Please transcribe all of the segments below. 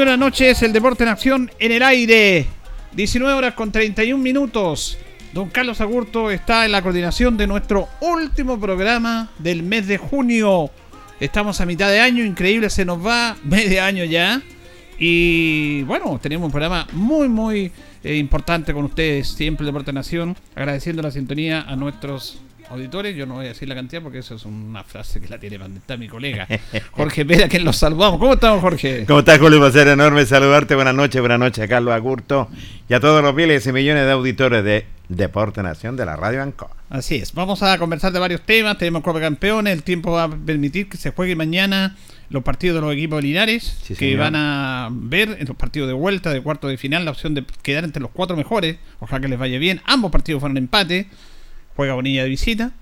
Muy buenas noches, el deporte en acción en el aire. 19 horas con 31 minutos. Don Carlos Agurto está en la coordinación de nuestro último programa del mes de junio. Estamos a mitad de año, increíble, se nos va medio año ya. Y bueno, tenemos un programa muy, muy eh, importante con ustedes, siempre Deporte Nación, agradeciendo la sintonía a nuestros auditores, yo no voy a decir la cantidad porque eso es una frase que la tiene está mi colega Jorge Pérez, que los saludamos. ¿Cómo estamos, Jorge? ¿Cómo estás, Julio? Va a ser enorme saludarte. Buenas noches, buenas noches a Carlos Agurto y a todos los miles y millones de auditores de Deporte Nación de la Radio Ancoa. Así es, vamos a conversar de varios temas. Tenemos Copa Campeones, el tiempo va a permitir que se juegue mañana los partidos de los equipos Linares, que van a ver en los partidos de vuelta, de cuarto de final, la opción de quedar entre los cuatro mejores. Ojalá que les vaya bien. Ambos partidos fueron empate juega Bonilla de visita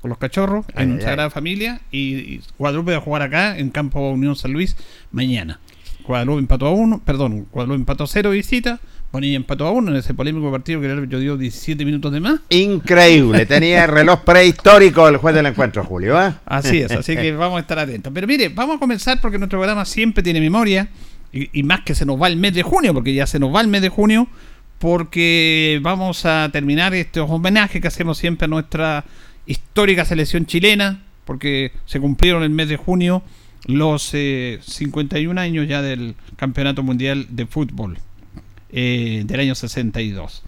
con los cachorros en Sagrada Familia y, Guadalupe va a jugar acá en Campo Unión San Luis mañana. Guadalupe empató a uno, perdón, Guadalupe empató a cero de visita, Bonilla empató a uno en ese polémico partido que el árbitro dio 17 minutos de más. Increíble, tenía el reloj prehistórico el juez del encuentro, Julio. ¿eh? Así es, así que vamos a estar atentos. Pero mire, vamos a comenzar porque nuestro programa siempre tiene memoria y, y más que se nos va el mes de junio, porque ya se nos va el mes de junio porque vamos a terminar estos homenajes que hacemos siempre a nuestra histórica selección chilena, porque se cumplieron el mes de junio los 51 eh, años ya del Campeonato Mundial de Fútbol eh, del año 62.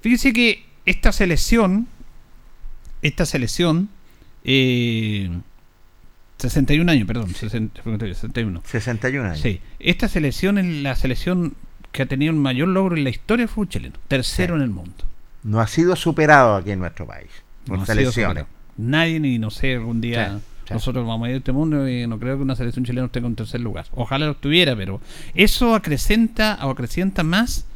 Fíjense que esta selección, esta selección, 61 eh, años, perdón, 61. 61 años. Sí, esta selección es la selección que ha tenido un mayor logro en la historia del fútbol chileno. Tercero en el mundo. No ha sido superado aquí en nuestro país. Por no selecciones. Nadie, ni no sé, algún día Nosotros vamos a ir a este mundo y no creo que una selección chilena esté en tercer lugar. Ojalá lo estuviera, pero eso acrecenta o acrecienta más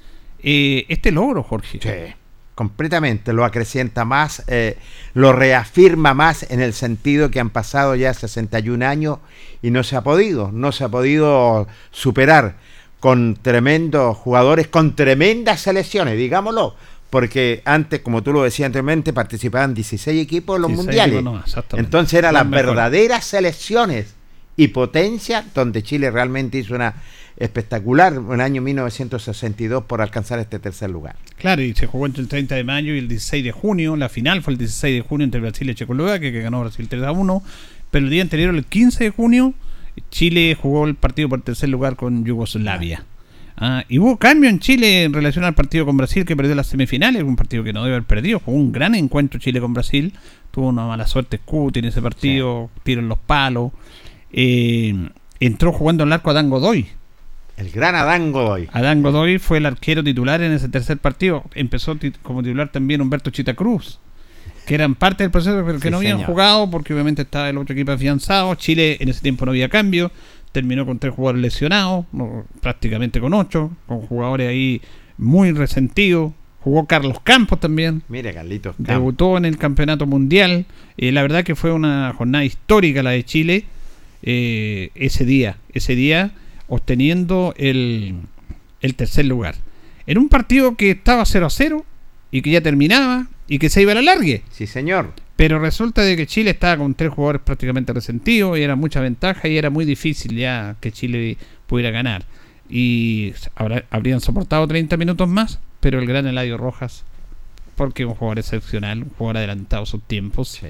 eh, este logro, Jorge. Sí, completamente. Lo acrecienta más, eh, lo reafirma más en el sentido que han pasado ya 61 años y no se ha podido, no se ha podido superar con tremendos jugadores, con tremendas selecciones, digámoslo porque antes, como tú lo decías anteriormente, participaban 16 equipos en los mundiales. Entonces eran las verdaderas selecciones y potencia donde Chile realmente hizo una espectacular en el año 1962 por alcanzar este tercer lugar. Claro, y se jugó entre el 30 de mayo y el 16 de junio. La final fue el 16 de junio entre Brasil y Checoslovaquia, que ganó Brasil 3 a 1. Pero el día anterior, el 15 de junio, Chile jugó el partido por tercer lugar con Yugoslavia. Ah, y hubo cambio en Chile en relación al partido con Brasil que perdió las semifinales, un partido que no debe haber perdido. Fue un gran encuentro Chile con Brasil. Tuvo una mala suerte Scuti en ese partido, tiro en los palos. Eh, entró jugando el arco Adán Godoy. El gran Adán Godoy. Adán Godoy fue el arquero titular en ese tercer partido. Empezó como titular también Humberto Chita Cruz, que eran parte del proceso, pero que no habían jugado porque obviamente estaba el otro equipo afianzado. Chile en ese tiempo no había cambio terminó con tres jugadores lesionados, prácticamente con ocho, con jugadores ahí muy resentidos. Jugó Carlos Campos también. Mire, Carlitos. Debutó en el campeonato mundial. Eh, la verdad que fue una jornada histórica la de Chile eh, ese día. Ese día obteniendo el, el tercer lugar. En un partido que estaba 0 a 0 y que ya terminaba y que se iba a la largue. Sí, señor. Pero resulta de que Chile estaba con tres jugadores prácticamente resentidos y era mucha ventaja y era muy difícil ya que Chile pudiera ganar. Y habrían soportado 30 minutos más, pero el gran Eladio Rojas, porque es un jugador excepcional, un jugador adelantado a sus tiempos,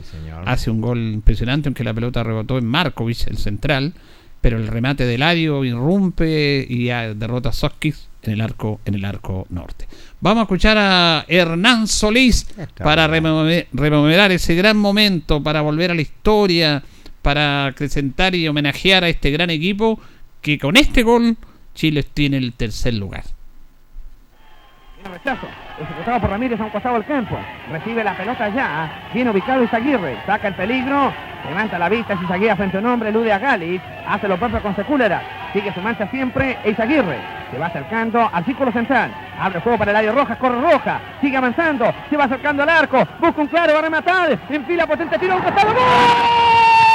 hace un gol impresionante, aunque la pelota rebotó en Markovic, el central, pero el remate de Eladio irrumpe y derrota a Soskis en el arco, en el arco norte. Vamos a escuchar a Hernán Solís para rememorar ese gran momento, para volver a la historia, para acrecentar y homenajear a este gran equipo que con este gol Chile tiene el tercer lugar. Rechazo, ejecutado por Ramírez a un costado del campo. Recibe la pelota ya. Bien ubicado Izaguirre. Saca el peligro. Levanta la vista. Izaguirre frente a un hombre. Elude a Gali. Hace lo propio con Secúlera. Sigue su marcha siempre. Izaguirre. Se va acercando al círculo central. Abre el juego para el área roja. Corre roja. Sigue avanzando. Se va acercando al arco. Busca un claro. Va a rematar. Enfila potente tiro. Un costado. ¡Gol!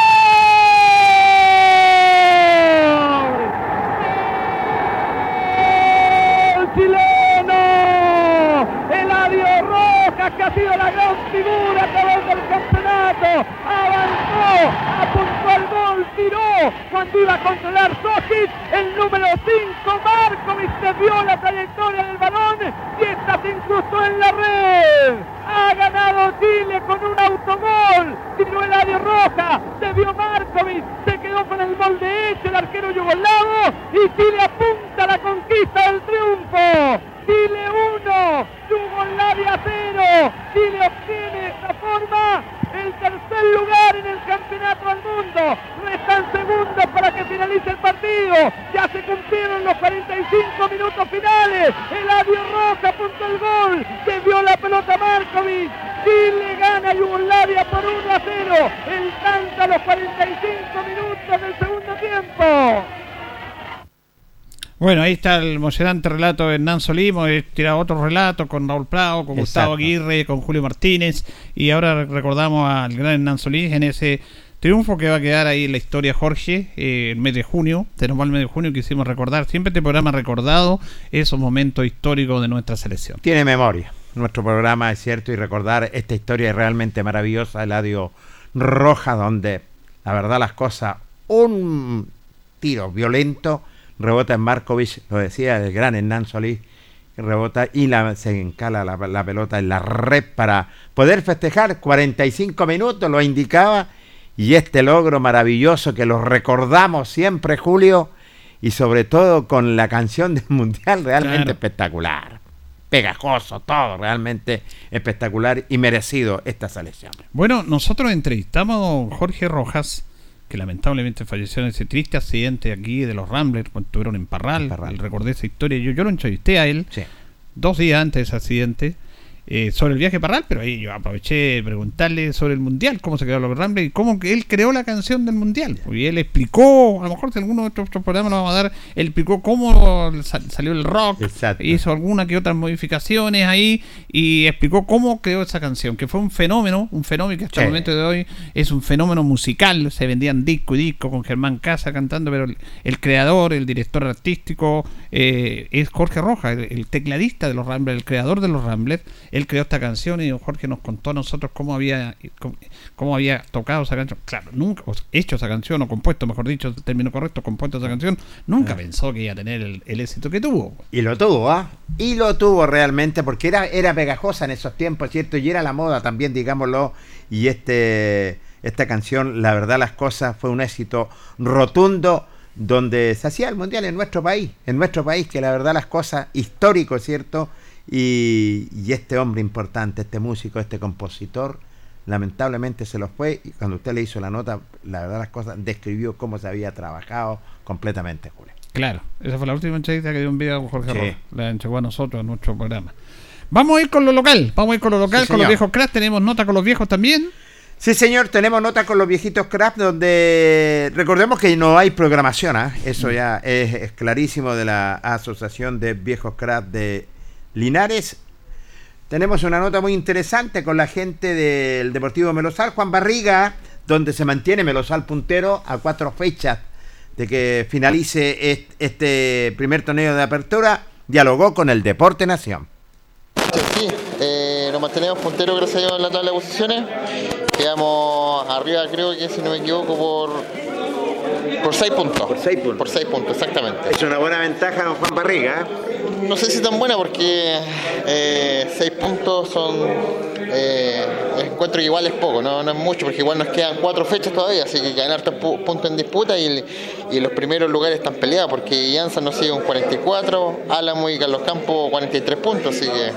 Que ha sido la gran figura través del campeonato. Avanzó, apuntó al gol, tiró cuando iba a controlar Sojic. El número 5, Markovic, se vio la trayectoria del balón y esta se incrustó en la red. Ha ganado Chile con un autogol. Tiró el área roja, se vio Markovic, se quedó con el gol de hecho el arquero yugoslavo y Chile apunta a la conquista del triunfo. Chile 1, Yugoslavia 0. Chile obtiene de esta forma el tercer lugar en el campeonato del mundo. Restan segundos para que finalice el partido. Ya se cumplieron los 45 minutos finales. El Adio Roja apuntó el gol. Se vio la pelota Markovic. Chile gana Yugoslavia por 1 a 0. El tanto a los 45 minutos del segundo tiempo. Bueno, ahí está el emocionante relato de Hernán Solimo, he tirado otro relato con Raúl Prado, con Gustavo Aguirre, con Julio Martínez, y ahora recordamos al gran Hernán Solís en ese triunfo que va a quedar ahí en la historia Jorge, eh, el mes de junio, tenemos el mes de junio quisimos recordar, siempre este programa recordado esos momentos históricos de nuestra selección. Tiene memoria, nuestro programa es cierto, y recordar esta historia realmente maravillosa, Eladio Roja, donde la verdad las cosas, un tiro violento, rebota en Markovic, lo decía el gran Hernán Solís, rebota y la, se encala la, pelota en la red para poder festejar 45 minutos, lo indicaba, y este logro maravilloso que lo recordamos siempre, Julio, y sobre todo con la canción del Mundial realmente espectacular. Pegajoso, todo realmente espectacular y merecido esta selección. Bueno, nosotros entrevistamos a Jorge Rojas, que lamentablemente falleció en ese triste accidente aquí de los Ramblers cuando estuvieron en Parral. Recordé esa historia. Yo, yo lo entrevisté a él dos días antes de ese accidente. Eh, sobre el viaje Parral, pero ahí yo aproveché de preguntarle sobre el Mundial, cómo se creó los Ramblers y cómo que él creó la canción del Mundial. Y él explicó, a lo mejor si alguno de estos programas lo vamos a dar, él explicó cómo salió el rock, hizo algunas que otras modificaciones ahí y explicó cómo creó esa canción, que fue un fenómeno, un fenómeno que hasta el momento de hoy es un fenómeno musical, se vendían disco y disco con Germán Casa cantando, pero el, creador, el director artístico eh, es Jorge Rojas, el, tecladista de los Ramblers, el creador de los Ramblers, él creó esta canción y Jorge nos contó a nosotros cómo había cómo, había tocado esa canción. Claro, nunca, hecho esa canción, o compuesto, mejor dicho, el término correcto, compuesto esa canción, nunca ah. pensó que iba a tener el, éxito que tuvo. Y lo tuvo, ¿ah? Y lo tuvo realmente, porque era, era pegajosa en esos tiempos, ¿cierto? Y era la moda también, digámoslo, y este esta canción, la verdad las cosas, fue un éxito rotundo donde se hacía el mundial en nuestro país, en nuestro país, que la verdad las cosas, histórico, ¿cierto? Y, este hombre importante, este músico, este compositor, lamentablemente se lo fue y cuando usted le hizo la nota, la verdad las cosas, describió cómo se había trabajado completamente, Julio. Claro, esa fue la última entrevista que dio un video Jorge sí. la entregó a nosotros, a nuestro programa. Vamos a ir con lo local, vamos a ir con lo local, con los viejos cracks, tenemos nota con los viejos también. Sí, señor, tenemos nota con los viejitos craft donde recordemos que no hay programación, ¿ah? eso mm. ya es, clarísimo de la Asociación de Viejos Craft de Linares. Tenemos una nota muy interesante con la gente del Deportivo Melosal, Juan Barriga, donde se mantiene Melosal puntero a cuatro fechas de que finalice este primer torneo de apertura, dialogó con el Deporte Nación. Sí, eh, nos mantenemos punteros gracias a Dios en la tabla de posiciones Quedamos arriba, creo que si no me equivoco, por por 6 puntos. Por 6 puntos. Por 6 puntos, exactamente. Es una buena ventaja, don Juan Barriga. No sé si tan buena porque 6 eh, puntos son. Eh, encuentro igual es poco, no, no es mucho, porque igual nos quedan 4 fechas todavía, así que quedan hartos puntos en disputa y, y, los primeros lugares están peleados, porque Janssen nos sigue un 44, Álamo y Carlos Campo 43 puntos, así que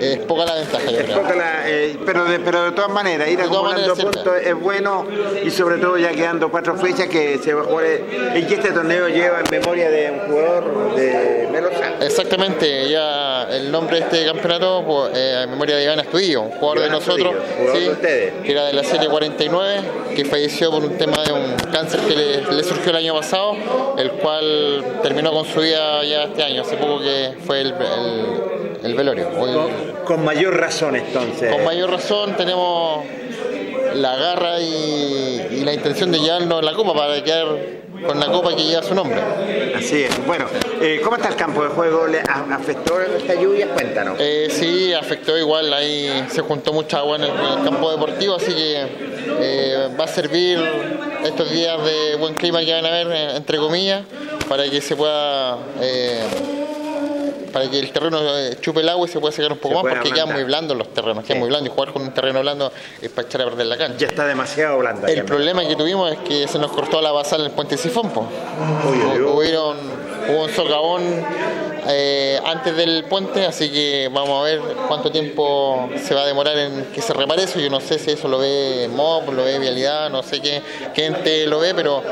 es poca la ventaja, yo creo. Eh, pero, de, pero de todas maneras, ir acumulando puntos es bueno y sobre todo ya quedando cuatro fechas que se va a jugar y que este torneo lleva en memoria de un jugador de Melosal. Exactamente, ya el nombre de este campeonato pues, eh, en memoria de Iván Astudillo, un jugador de nosotros, que era de la serie 49, que falleció por un tema de un cáncer que le, surgió el año pasado, el cual terminó con su vida ya este año, hace poco que fue el, el, velorio. Con, mayor razón entonces. Con mayor razón tenemos la garra y, la intención de llevarnos la copa para quedar con la copa que lleva su nombre. Así es. Bueno, eh, ¿cómo está el campo de juego? ¿Le afectó esta lluvia? Cuéntanos. Eh, sí, afectó igual. Ahí se juntó mucha agua en el, campo deportivo, así que eh, va a servir estos días de buen clima que van a haber, entre comillas, para que se pueda para que el terreno eh, chupe el agua y se pueda secar un poco más, porque quedan muy blandos los terrenos, quedan muy blandos y jugar con un terreno blando es para echar a perder la cancha. Ya está demasiado blando. El problema que tuvimos es que se nos cortó la basal en el puente Sifón. Hubieron, hubo un socavón eh, antes del puente, así que vamos a ver cuánto tiempo se va a demorar en que se repare eso. Yo no sé si eso lo ve MOB, lo ve Vialidad, no sé qué gente lo ve, pero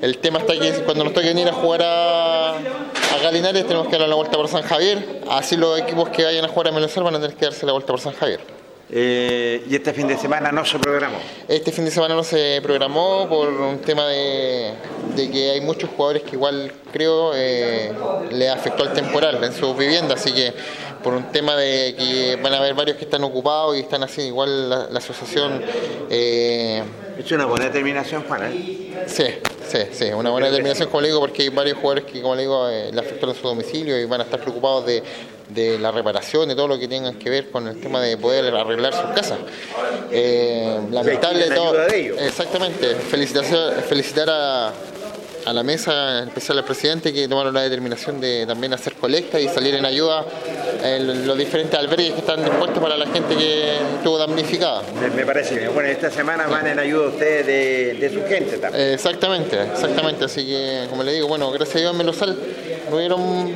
el tema está que cuando nos toque venir a jugar a, a Galinares tenemos que dar la vuelta por San Javier, así los equipos que vayan a jugar a Melosal van a tener que darse la vuelta por San Javier. Eh, ¿Y este fin de semana no se programó? Este fin de semana no se programó por un tema de, que hay muchos jugadores que igual creo eh, le afectó el temporal en su vivienda, así que por un tema de que van a haber varios que están ocupados y están así, igual la, asociación... Eh, es una buena determinación, Juan. ¿eh? Sí, sí, sí, una buena determinación, como le digo, porque hay varios jugadores que, como le digo, eh, le afectaron su domicilio y van a estar preocupados de, de la reparación, de todo lo que tenga que ver con el tema de poder arreglar sus casas. Eh, lamentable todo. Exactamente. Felicitación, felicitar a, a la mesa, en especial al presidente, que tomaron la determinación de también hacer colecta y salir en ayuda en los diferentes albergues que están dispuestos para la gente que estuvo damnificada. Me, parece bien. Bueno, esta semana van en ayuda ustedes de, su gente también. Exactamente, exactamente. Así que, como le digo, bueno, gracias a Dios en Melosal no hubieron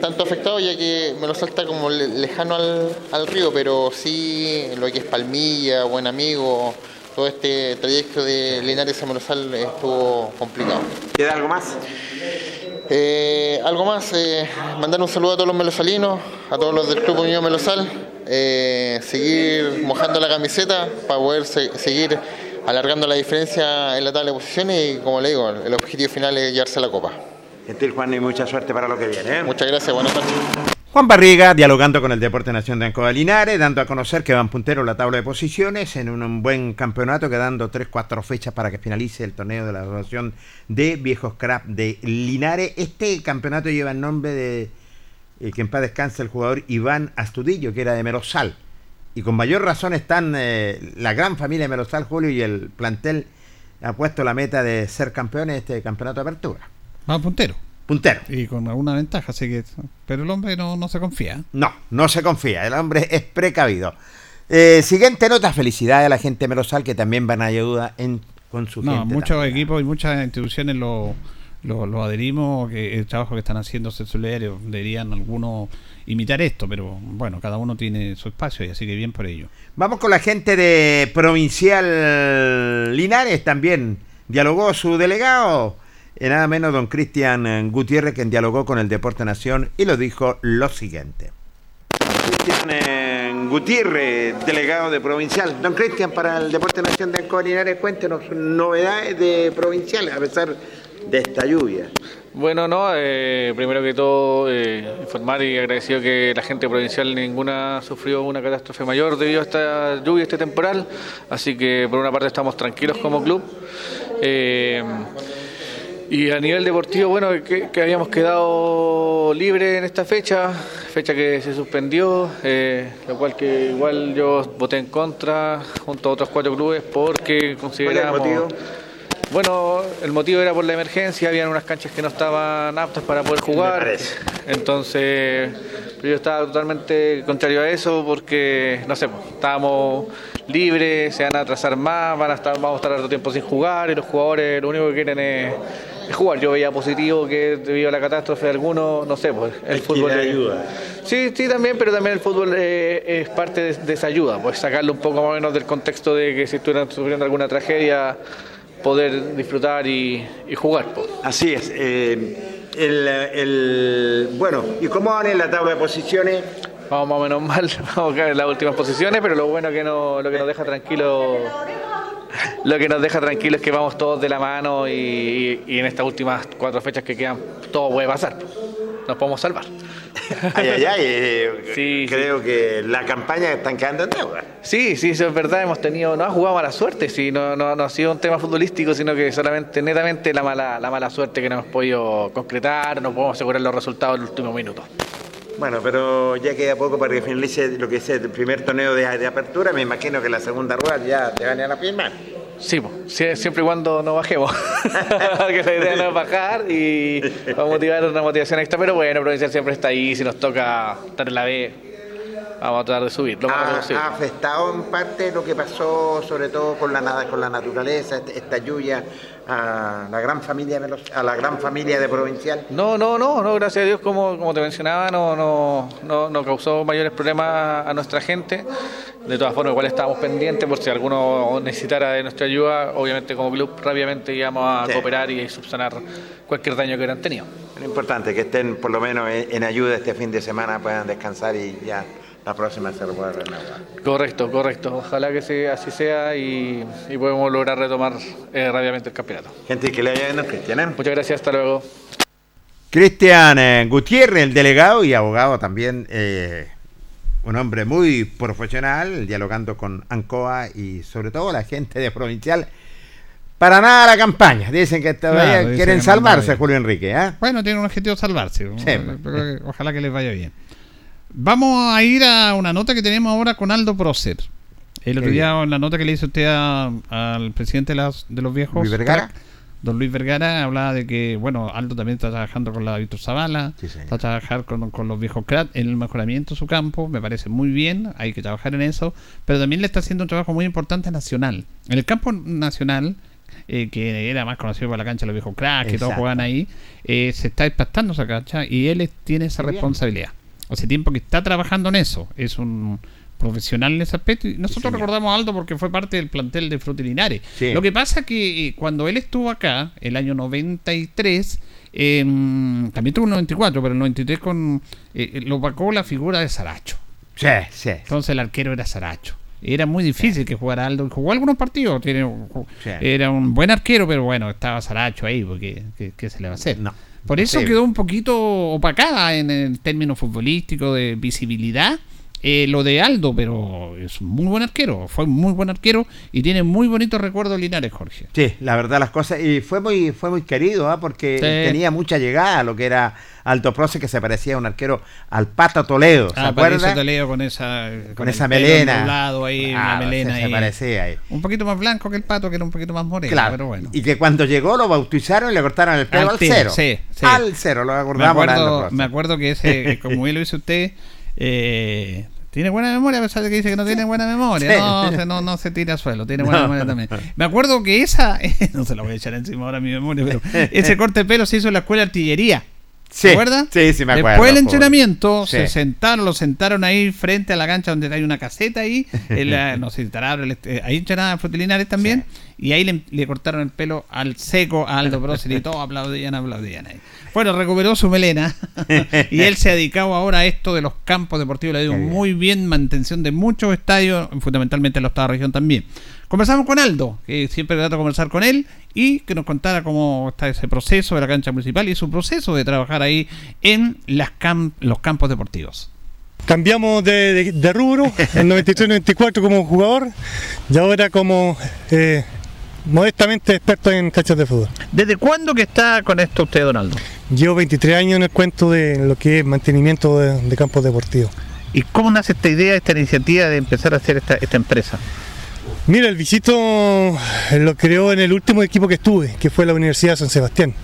tanto afectados ya que Melosal está como lejano al, al río, pero sí lo que es Palmilla, Buen Amigo, todo este trayecto de Linares a Melosal estuvo complicado. ¿Queda algo más? Eh, algo más, eh, mandar un saludo a todos los melosalinos, a todos los del Club Unión Melosal, eh, seguir mojando la camiseta para poder seguir alargando la diferencia en la tabla de posiciones y como le digo, el objetivo final es llevarse la copa. Gentil Juan y mucha suerte para lo que viene. ¿eh? Muchas gracias, buenas noches. Juan Barriga dialogando con el Deporte Nación de Ancoa Linares, dando a conocer que van punteros la tabla de posiciones en un, buen campeonato, quedando 3-4 fechas para que finalice el torneo de la Asociación de Viejos Crap de Linares. Este campeonato lleva el nombre de eh, que en paz descansa el jugador Iván Astudillo, que era de Merosal. Y con mayor razón están eh, la gran familia de Merosal, Julio, y el plantel ha puesto la meta de ser campeones de este campeonato de apertura. Va puntero. Puntero. Y con alguna ventaja, así que. Pero el hombre no, no se confía. No, no se confía. El hombre es precavido. Eh, siguiente nota, felicidades a la gente de Merosal que también van a ayudar en, con su no, muchos equipos y muchas instituciones lo, lo, adherimos, que el trabajo que están haciendo solidario deberían algunos imitar esto, pero bueno, cada uno tiene su espacio y así que bien por ello. Vamos con la gente de Provincial Linares también. Dialogó su delegado nada menos don Cristian eh, Gutiérrez, quien dialogó con el Deporte Nación y lo dijo lo siguiente. Cristian eh, Gutiérrez, delegado de Provincial. Don Cristian, para el Deporte Nación de Linares, cuéntenos novedades de Provincial a pesar de esta lluvia. Bueno, no, eh, primero que todo informar y agradecido que la gente provincial ninguna sufrió una catástrofe mayor debido a esta lluvia, este temporal, así que por una parte estamos tranquilos como club. Y a nivel deportivo, bueno, que, habíamos quedado libre en esta fecha, fecha que se suspendió, eh, lo cual que igual yo voté en contra junto a otros cuatro clubes porque consideramos... ¿Cuál el motivo? Bueno, el motivo era por la emergencia, habían unas canchas que no estaban aptas para poder jugar. Entonces, yo estaba totalmente contrario a eso porque, no sé, estábamos libres, se van a atrasar más, van a estar, vamos a estar harto tiempo sin jugar y los jugadores lo único que quieren es jugar. Yo veía positivo que debido a la catástrofe de algunos, no sé, pues el fútbol. ayuda. Sí, sí, también, pero también el fútbol eh, es parte de, esa ayuda, pues sacarlo un poco más o menos del contexto de que si estuvieran sufriendo alguna tragedia, poder disfrutar y, jugar. Pues. Así es. Eh, el, bueno, ¿y cómo van en la tabla de posiciones? Vamos más o menos mal, vamos a caer en las últimas posiciones, pero lo bueno que no, lo que nos deja tranquilo lo que nos deja tranquilo es que vamos todos de la mano y, en estas últimas cuatro fechas que quedan todo puede pasar. Nos podemos salvar. Ay, ay, ay. Eh, creo que la campaña están quedando en deuda. Sí, sí, eso es verdad. Hemos tenido, no ha jugado mala suerte, sí, no, no, no ha sido un tema futbolístico, sino que solamente netamente la mala, la mala suerte que no hemos podido concretar, no podemos asegurar los resultados en los últimos minutos. Bueno, pero ya queda poco para que finalice lo que es el primer torneo de, apertura. Me imagino que la segunda rueda ya te van a firmar. Sí, siempre y cuando no bajemos. que la idea no es bajar y va a motivar una motivación extra. Pero bueno, Provincial siempre está ahí. Si nos toca estar en la B, vamos a tratar de subir. ¿Ha, afectado en parte lo que pasó, sobre todo con la, con la naturaleza, este, esta lluvia? a la gran familia de a la gran familia de Provincial? No, no, no, no gracias a Dios, como, como te mencionaba, no, no, no, no causó mayores problemas a nuestra gente. De todas formas, igual estábamos pendientes por si alguno necesitara de nuestra ayuda, obviamente como club rápidamente íbamos a cooperar y subsanar cualquier daño que hubieran tenido. Lo importante que estén por lo menos en ayuda este fin de semana, puedan descansar y ya la próxima se lo puede renovar. Correcto, correcto. Ojalá que sea, así sea y, podemos lograr retomar eh, rápidamente el campeonato. Gente, que le haya viendo, Cristian. ¿eh? Muchas gracias, hasta luego. Cristian eh, Gutiérrez, el delegado y abogado también, un hombre muy profesional, dialogando con ANCOA y sobre todo la gente de Provincial. Para nada la campaña. Dicen que todavía quieren salvarse, Julio Enrique. Bueno, tienen un objetivo salvarse. Ojalá que les vaya bien. Vamos a ir a una nota que tenemos ahora con Aldo Procer. El otro día, en la nota que le hizo usted al presidente de, los viejos, Luis Vergara. don Luis Vergara, hablaba de que, bueno, Aldo también está trabajando con la Víctor Zavala, está trabajando con, los viejos CRAT en el mejoramiento de su campo, me parece muy bien, hay que trabajar en eso, pero también le está haciendo un trabajo muy importante nacional. En el campo nacional, eh, que era más conocido por la cancha de los viejos cracks, que todos juegan ahí, eh, se está impactando esa cancha y él tiene esa responsabilidad hace tiempo que está trabajando en eso. Es un profesional en ese aspecto. Y nosotros recordamos a Aldo porque fue parte del plantel de Frutilinares. Lo que pasa que eh, cuando él estuvo acá, el año 93, también tuvo un 94, pero el 93 con, eh, lo vacó la figura de Saracho. Sí, sí. Entonces el arquero era Saracho. Era muy difícil que jugara Aldo. Jugó algunos partidos. Tiene, Sí. Era un buen arquero, pero bueno, estaba Saracho ahí, porque ¿qué, qué se le va a hacer? No. Por eso Sí. quedó un poquito opacada en el término futbolístico de visibilidad eh, lo de Aldo, pero es un muy buen arquero. Fue un muy buen arquero y tiene muy bonitos recuerdos Linares, Jorge. Sí, la verdad las cosas y fue muy fue muy querido, ¿ah? porque Sí. tenía mucha llegada a lo que era Aldo Proce que se parecía a un arquero al Pato Toledo, ¿se Ah, acuerda? leo con esa, Con el esa melena. enrolado ahí, una Ah, melena se, parecía ahí. Un poquito más blanco que el pato, que era un poquito más moreno, Claro. pero bueno. Y que cuando llegó lo bautizaron y le cortaron el pelo Al cero. sí, sí. Al cero, lo me acordamos. Aldo acuerdo, me acuerdo que ese, como bien lo dice usted, eh, tiene buena memoria, a pesar de que dice que no tiene buena memoria. Sí. No, se, no, no se tira al suelo, tiene buena memoria también. Me acuerdo que esa, no se la voy a echar encima ahora a mi memoria, pero ese corte de pelo se hizo en la escuela de artillería. Sí, ¿Te acuerdas? sí, sí me acuerdo, Después del entrenamiento, Sí. se sentaron, lo sentaron ahí frente a la cancha donde hay una caseta ahí. la- no sé, ahí entrenaba Frutilinares también. Y ahí le, le cortaron el pelo al seco a Aldo Prócer y todos aplaudían, aplaudían ahí. Bueno, recuperó su melena y él se ha dedicado ahora a esto de los campos deportivos. Le ha ido muy bien, mantención de muchos estadios, fundamentalmente en la octava región también. Conversamos con Aldo, que siempre trata de conversar con él y que nos contara cómo está ese proceso de la cancha municipal y su proceso de trabajar ahí en las los campos deportivos. Cambiamos de, de- de rubro, en 93-94 como jugador y ahora como eh, modestamente experto en canchas de fútbol. ¿Desde cuándo que está con esto usted, Donaldo? Llevo 23 años en el cuento de lo que es mantenimiento de, de campos deportivos. ¿Y cómo nace esta idea, esta iniciativa de empezar a hacer esta, esta empresa? Mira, el visito eh, lo creó en el último equipo que estuve, que fue la Universidad de San Sebastián.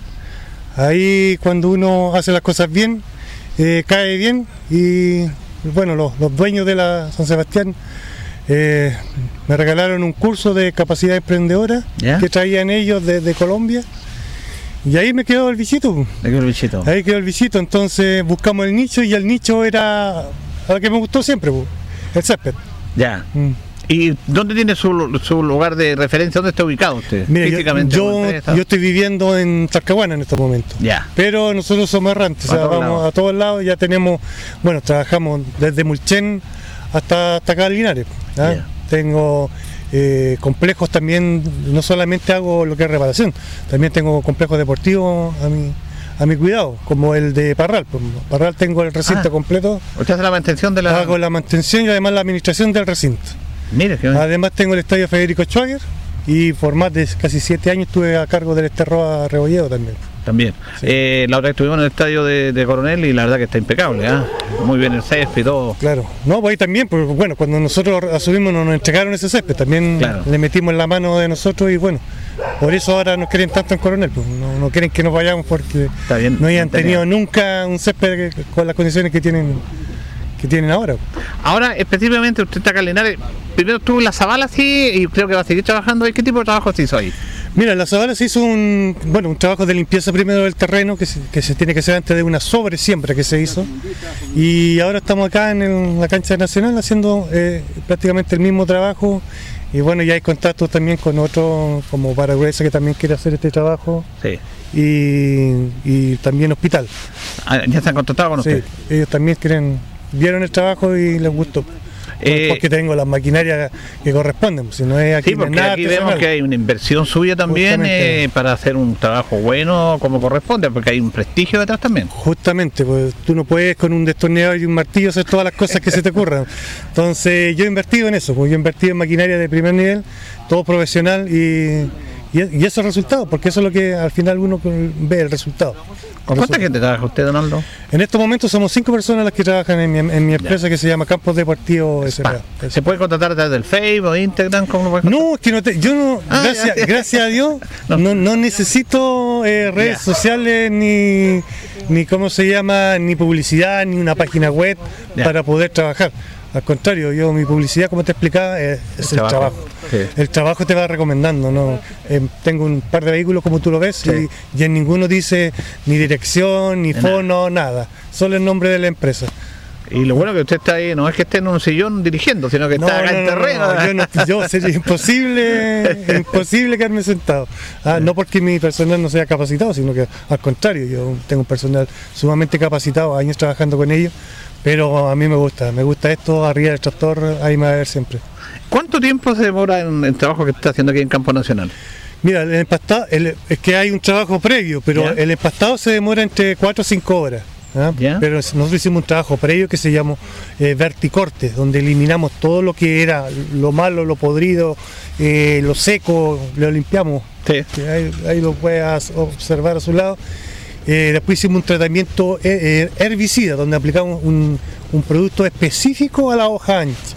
Ahí cuando uno hace las cosas bien, eh, cae bien y bueno, los, los dueños de la San Sebastián eh, me regalaron un curso de capacidad emprendedora que traían ellos desde Colombia y ahí me quedó el visito. ¿De qué bichito? Ahí quedó el visito, entonces buscamos el nicho y el nicho era lo que me gustó siempre, el césped. Ya. Mm. ¿Y dónde tiene su, su lugar de referencia? ¿Dónde está ubicado usted? Mira, yo, Físicamente, yo, estoy viviendo en Talcahuana en estos momentos. Ya. Pero nosotros somos errantes, o sea, todos vamos lados. a todos lados, ya tenemos, bueno, trabajamos desde Mulchen hasta, hasta acá Linares. ¿ah? Tengo eh, complejos también, no solamente hago lo que es reparación, también tengo complejos deportivos a mi, a mi cuidado, como el de Parral. Parral tengo el recinto Ah. completo, ¿Usted hace la mantención de la...? hago la mantención y además la administración del recinto. Además tengo el estadio Federico Schwager y por más de casi siete años estuve a cargo del Esterroa Rebolledo también. También. Sí. Eh, la otra estuvimos en el estadio de, de Coronel y la verdad que está impecable, ¿ah? Muy bien el césped y todo. Claro, no, pues ahí también, porque bueno, cuando nosotros asumimos nos entregaron ese césped, también Claro. le metimos en la mano de nosotros y bueno, por eso ahora nos quieren tanto en Coronel, pues, no, no quieren que nos vayamos porque bien. no hayan tenido nunca un césped con las condiciones que tienen que tienen ahora. Ahora, específicamente, usted está acá en Linares. Primero estuvo en la Zabala, sí, y creo que va a seguir trabajando ahí. ¿Qué tipo de trabajo se hizo ahí? Mira, en la Zabala se hizo un, bueno, un trabajo de limpieza primero del terreno que se, que se tiene que hacer antes de una sobre siembra que se hizo. Y ahora estamos acá en el- la cancha nacional haciendo eh, prácticamente el mismo trabajo. Y bueno, ya hay contactos también con otros, como Paragüesa, que también quiere hacer este trabajo. Sí. Y, y también Hospital. Ah, ¿Ya se han contactado con Sí, ellos también quieren, vieron el trabajo y les gustó. Eh, porque tengo las maquinarias que corresponden, pues, si no es aquí, Sí, es porque nada aquí vemos que hay una inversión suya también eh, para hacer un trabajo bueno como corresponde, porque hay un prestigio detrás también. Justamente, pues tú no puedes con un destornillador y un martillo hacer todas las cosas que se te ocurran. Entonces yo he invertido en eso, pues yo he invertido en maquinaria de primer nivel, todo profesional y, y, y esos resultados, porque eso es lo que al final uno ve el resultado. ¿Con Por cuánta gente trabaja usted, Donaldo? En estos momentos somos cinco personas las que trabajan en mi, en mi empresa que se llama Campos Deportivos S.A. ¿Se puede contratar desde el Facebook, Instagram? ¿Cómo lo No, es que no te, yo no, Ah, gracias, ya. gracias a Dios, No. no, no necesito eh, redes sociales ni, ni cómo se llama, ni publicidad, ni una página web para poder trabajar. Al contrario, yo mi publicidad, como te explicaba, es, es el, trabajo. trabajo. Sí. El trabajo te va recomendando, ¿no? Eh, tengo un par de vehículos como tú lo ves Sí. y, y en ninguno dice ni dirección, ni fono, nada. Solo el nombre de la empresa. Y lo bueno que usted está ahí, no es que esté en un sillón dirigiendo, sino que está acá en terreno. yo, no, yo sería imposible, imposible quedarme sentado. Ah, no porque mi personal no sea capacitado, sino que al contrario, yo tengo un personal sumamente capacitado, años trabajando con ellos, pero a mí me gusta, me gusta esto, arriba del tractor, ahí me va a ver siempre. ¿Cuánto tiempo se demora en el trabajo que está haciendo aquí en Campo Nacional? Mira, el empastado, es que hay un trabajo previo, pero el empastado se demora entre 4 o 5 horas. ¿ah? Pero nosotros hicimos un trabajo previo que se llamó eh, verticorte, donde eliminamos todo lo que era lo malo, lo podrido, eh, lo seco, lo limpiamos. Ahí, lo puedes observar a su lado. Eh, después hicimos un tratamiento herbicida, donde aplicamos un, producto específico a la hoja ancha,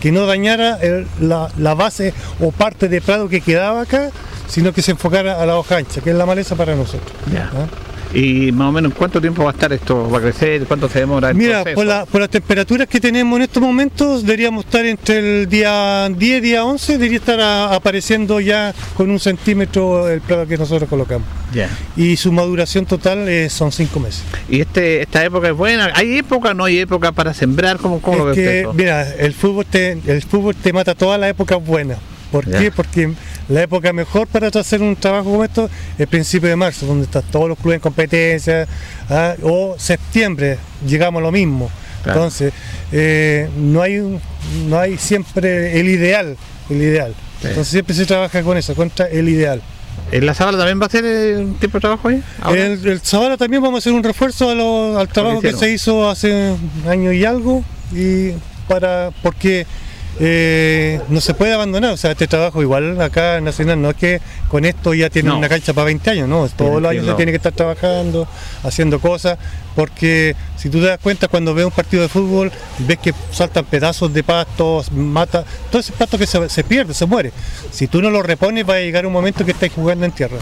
que no dañara la, base o parte de prado que quedaba acá, sino que se enfocara a la hoja ancha, que es la maleza para nosotros. ¿ah? ¿Y más o menos cuánto tiempo va a estar esto? ¿Va a crecer? ¿Cuánto se demora? Mira, por, las temperaturas que tenemos en estos momentos, deberíamos estar entre el día 10 y día 11, debería estar apareciendo ya con un centímetro el plato que nosotros colocamos. Ya. Y su maduración total son 5 meses. ¿Y este, esta época es buena? ¿Hay época no hay época para sembrar? ¿Cómo, cómo lo que, Mira, el fútbol, te, el fútbol te mata todas las épocas buenas. ¿Por qué? Porque la época mejor para hacer un trabajo como esto es principio de marzo, donde están todos los clubes en competencia, ¿ah? o septiembre, llegamos a lo mismo. Entonces, eh, no hay no hay siempre el ideal, el ideal. Entonces siempre se trabaja con eso, contra el ideal. ¿En la Zabala también va a ser un tipo de trabajo ahí? En el, Zabala también vamos a hacer un refuerzo al trabajo que se hizo hace un año y algo, y para porque eh, no se puede abandonar. O sea, este trabajo igual acá en Nacional no es que con esto ya tiene una cancha para 20 años, no. Todos los años se tiene que estar trabajando, haciendo cosas, porque si tú te das cuenta cuando ves un partido de fútbol, ves que saltan pedazos de pastos, mata, todo ese pasto que se, pierde, se muere. Si tú no lo repones, va a llegar un momento que estés jugando en tierra.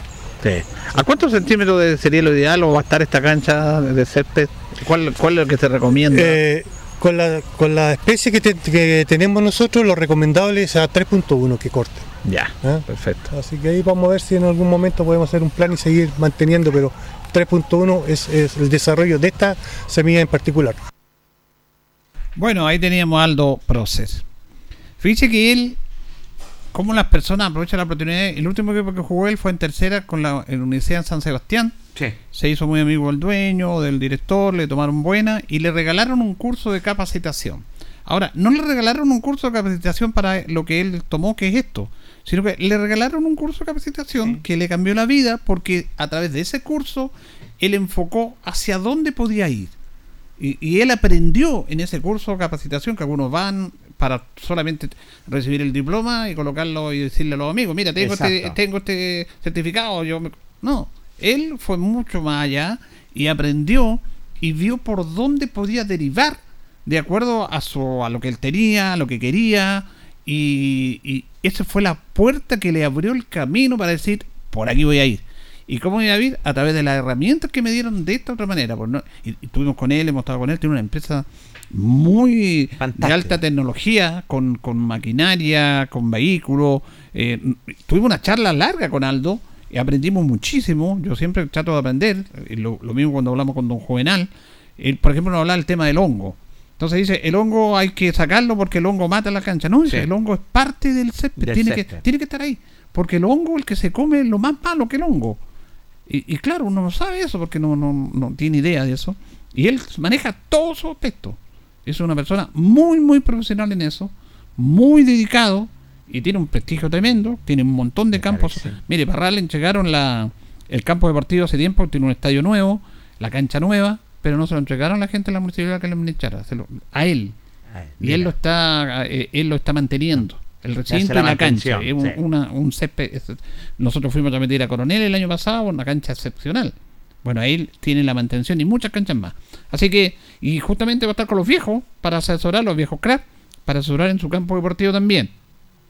¿A cuántos centímetros sería lo ideal o va a estar esta cancha de césped? ¿Cuál, cuál es lo que se recomienda? Eh, con la, con la especie que, tenemos nosotros, lo recomendable es a 3.1 que corte. Ya, ¿Ah? perfecto. Así que ahí vamos a ver si en algún momento podemos hacer un plan y seguir manteniendo, pero 3.1 es, el desarrollo de esta semilla en particular. Bueno, ahí teníamos Aldo Proces. Fíjese que él, como las personas aprovechan la oportunidad, el último equipo que jugó él fue en tercera con la, en Universidad de San Sebastián se hizo muy amigo del dueño, del director, le tomaron buena y le regalaron un curso de capacitación. Ahora, no le regalaron un curso de capacitación para lo que él tomó, que es esto, sino que le regalaron un curso de capacitación que le cambió la vida porque a través de ese curso él enfocó hacia dónde podía ir. Y, él aprendió en ese curso de capacitación que algunos van para solamente recibir el diploma y colocarlo y decirle a los amigos, mira, tengo, este, tengo este certificado, yo no, él fue mucho más allá y aprendió y vio por dónde podía derivar de acuerdo a, su, a lo que él tenía, a lo que quería. Y, y esa fue la puerta que le abrió el camino para decir, por aquí voy a ir. ¿Y cómo voy a ir? A través de las herramientas que me dieron de esta otra manera. Pues no, y, estuvimos con él, hemos estado con él, tiene una empresa muy de alta tecnología, con, con maquinaria, con vehículos. Eh, tuvimos una charla larga con Aldo y aprendimos muchísimo. Yo siempre trato de aprender. Lo, mismo cuando hablamos con don Juvenal. Él, por ejemplo, nos habla del tema del hongo. Entonces dice, el hongo hay que sacarlo porque el hongo mata la cancha. No, dice, el hongo es parte del césped. tiene, Que, tiene que estar ahí. Porque el hongo, el que se come, es lo más malo que el hongo. Y, claro, uno no sabe eso porque no, no, no tiene idea de eso. Y él maneja todo su aspecto. Es una persona muy, muy profesional en eso. Muy dedicado y tiene un prestigio tremendo, tiene un montón de campos. Mire, Parral le entregaron la, el campo deportivo hace tiempo, tiene un estadio nuevo, la cancha nueva, pero no se lo entregaron a la gente de la municipalidad que le administrara, a él. y él lo está eh, él lo está manteniendo. El recinto y la cancha. Es una, un césped. Nosotros fuimos a meter a Coronel el año pasado, una cancha excepcional. Bueno, él tiene la mantención y muchas canchas más. Así que, y justamente va a estar con los viejos para asesorar, los viejos crap, para asesorar en su campo deportivo también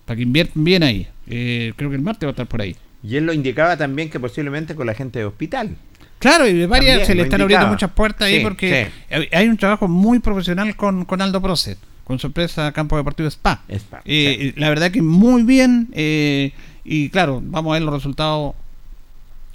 para que inviertan bien ahí. Eh, creo que el martes va a estar por ahí. Y él lo indicaba también que posiblemente con la gente de hospital. Claro, y de varias se le están abriendo muchas puertas ahí porque hay un trabajo muy profesional con, con Aldo Proset, con su empresa Campo Deportivo Spa. Spa eh, La verdad que muy bien, eh, y claro, vamos a ver los resultados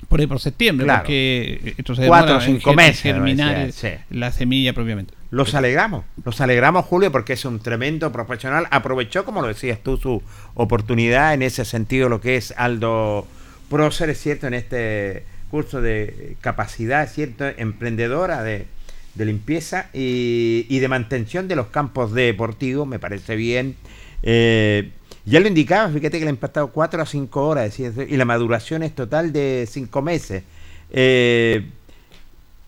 por ahí por septiembre, porque esto se Cuatro o cinco meses. Germinar la semilla propiamente. Los alegramos, los alegramos Julio porque es un tremendo profesional. Aprovechó, como lo decías tú, su oportunidad en ese sentido, lo que es Aldo Prócer, es cierto, en este curso de capacidad, es cierto, emprendedora de, limpieza y, de mantención de los campos deportivos, me parece bien. Eh, ya lo indicaba, fíjate que le han impactado 4 a 5 horas, y la maduración es total de 5 meses. Eh,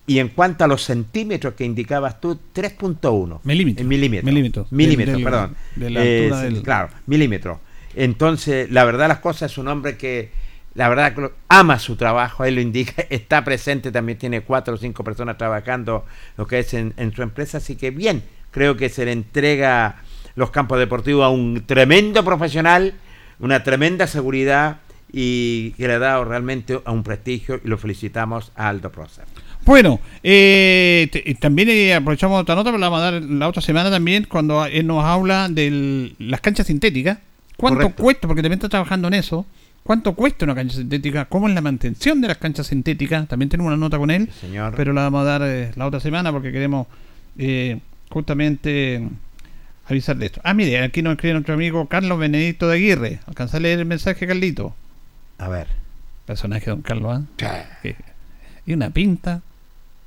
y en cuanto a los centímetros que indicabas tú, 3.1. Milímetros. Milímetros. Milímetros. Milímetros, perdón. De la altura del... Claro, milímetros. Entonces, la verdad, las cosas es un hombre que, la verdad, ama su trabajo, él lo indica, está presente, también tiene cuatro o cinco personas trabajando lo que es en, su empresa, así que bien, creo que se le entrega los campos deportivos a un tremendo profesional, una tremenda seguridad y que le ha dado realmente a un prestigio y lo felicitamos a Aldo Procer. Bueno, eh, también eh, aprovechamos otra nota, pero la vamos a dar la otra semana también, cuando él nos habla de las canchas sintéticas. ¿Cuánto cuesta? Porque también está trabajando en eso. ¿Cuánto cuesta una cancha sintética? ¿Cómo es la mantención de las canchas sintéticas? También tenemos una nota con él, señor. pero la vamos a dar eh, la otra semana porque queremos eh, justamente avisar de esto. Ah, mire, aquí nos escribe nuestro amigo Carlos Benedicto de Aguirre. Alcanza a leer el mensaje, Carlito. A ver. Personaje don Carlos, ¿eh? Y una pinta.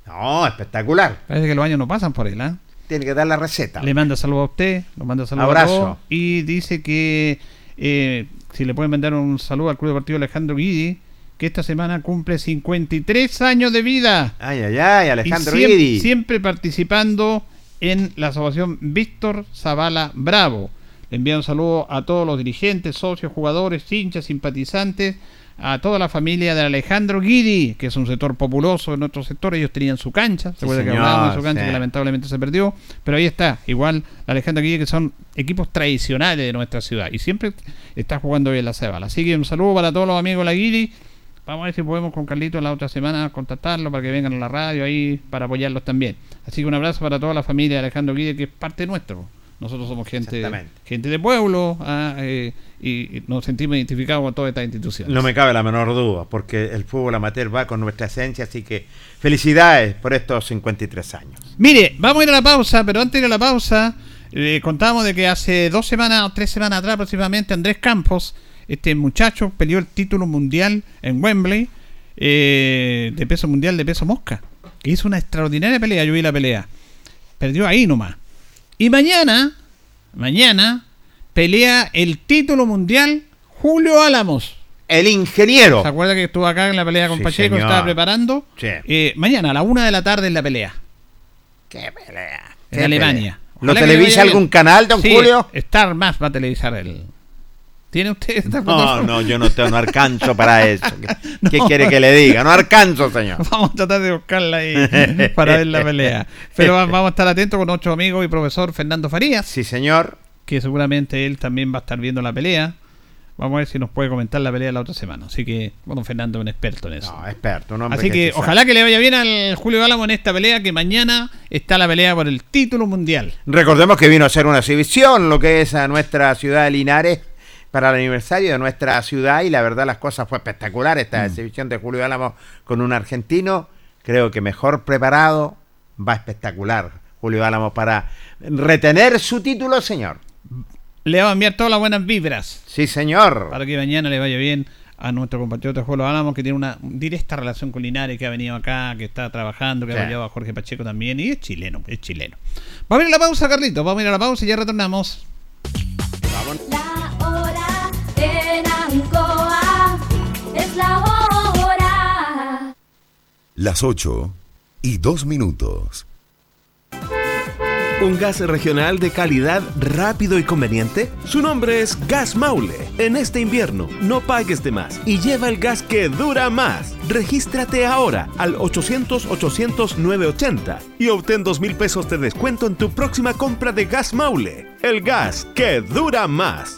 No, espectacular. Parece que los años no pasan por él, ¿eh? Tiene que dar la receta. Le manda saludos a usted, lo manda saludos Abrazo. a todos, y dice que eh, si le pueden mandar un saludo al Club Deportivo Alejandro Guidi, que esta semana cumple 53 años de vida. Ay, ay, ay, Alejandro siempre, Guidi. Siempre participando en la asociación Víctor Zavala Bravo. Le envío un saludo a todos los dirigentes, socios, jugadores, hinchas, simpatizantes a toda la familia de Alejandro Guidi, que es un sector populoso en nuestro sector. Ellos tenían su cancha, se acuerda que hablábamos de su cancha que lamentablemente se perdió, pero ahí está, igual Alejandro Guidi, que son equipos tradicionales de nuestra ciudad y siempre está jugando bien la Cebala. Así que un saludo para todos los amigos de la Guidi. Vamos a ver si podemos con Carlito la otra semana contactarlo para que vengan a la radio ahí para apoyarlos también. Así que un abrazo para toda la familia de Alejandro Guidi, que es parte nuestro. Nosotros somos gente, gente de pueblo ah, eh, y nos sentimos identificados con todas estas instituciones. No me cabe la menor duda, porque el fútbol amateur va con nuestra esencia, así que felicidades por estos 53 años. Mire, vamos a ir a la pausa, pero antes de ir a la pausa, eh, contábamos de que hace dos semanas o tres semanas atrás aproximadamente Andrés Campos, este muchacho, peleó el título mundial en Wembley eh, de peso mundial de peso mosca, que hizo una extraordinaria pelea, yo vi la pelea. Perdió ahí nomás. Y mañana, mañana, pelea el título mundial Julio Álamos. El ingeniero. ¿Se acuerda que estuvo acá en la pelea con Pacheco? Estaba preparando. Sí. Eh, mañana a la una de la tarde en la pelea. ¿Qué pelea? En Alemania. ¿Lo televisa algún canal, don Julio? Star más va a televisar el, ¿Tiene usted esta No, no, yo no, tengo, no alcanzo para eso. ¿Qué, quiere que le diga? No alcanzo, señor. Vamos a tratar de buscarla ahí para ver la pelea. Pero vamos a estar atentos con nuestro amigo y profesor Fernando Farías. Sí, señor. Que seguramente él también va a estar viendo la pelea. Vamos a ver si nos puede comentar la pelea la otra semana. Así que, bueno, Fernando es un experto en eso. No, experto, un Así que, ojalá que le vaya bien al Julio Álamo en esta pelea, que mañana está la pelea por el título mundial. Recordemos que vino a hacer una exhibición, lo que es a nuestra ciudad de Linares, para el aniversario de nuestra ciudad y la verdad las cosas fue espectacular esta mm. exhibición de Julio Álamo con un argentino, creo que mejor preparado, va espectacular Julio Álamo para retener su título, señor. Le va a enviar todas las buenas vibras. Sí, señor. Para que mañana le vaya bien a nuestro compatriota Julio Álamo, que tiene una directa relación con Linares, que ha venido acá, que está trabajando, que ha apoyado a Jorge Pacheco también, y es chileno, es chileno. Vamos a ir a la pausa, Carlito, vamos a ir a la pausa y ya retornamos. Las 8 y 2 minutos. ¿Un gas regional de calidad rápido y conveniente? Su nombre es Gas Maule. En este invierno, no pagues de más y lleva el gas que dura más. Regístrate ahora al 800-800-980 y obtén 2 mil pesos de descuento en tu próxima compra de Gas Maule. El gas que dura más.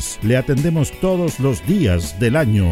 Le atendemos todos los días del año.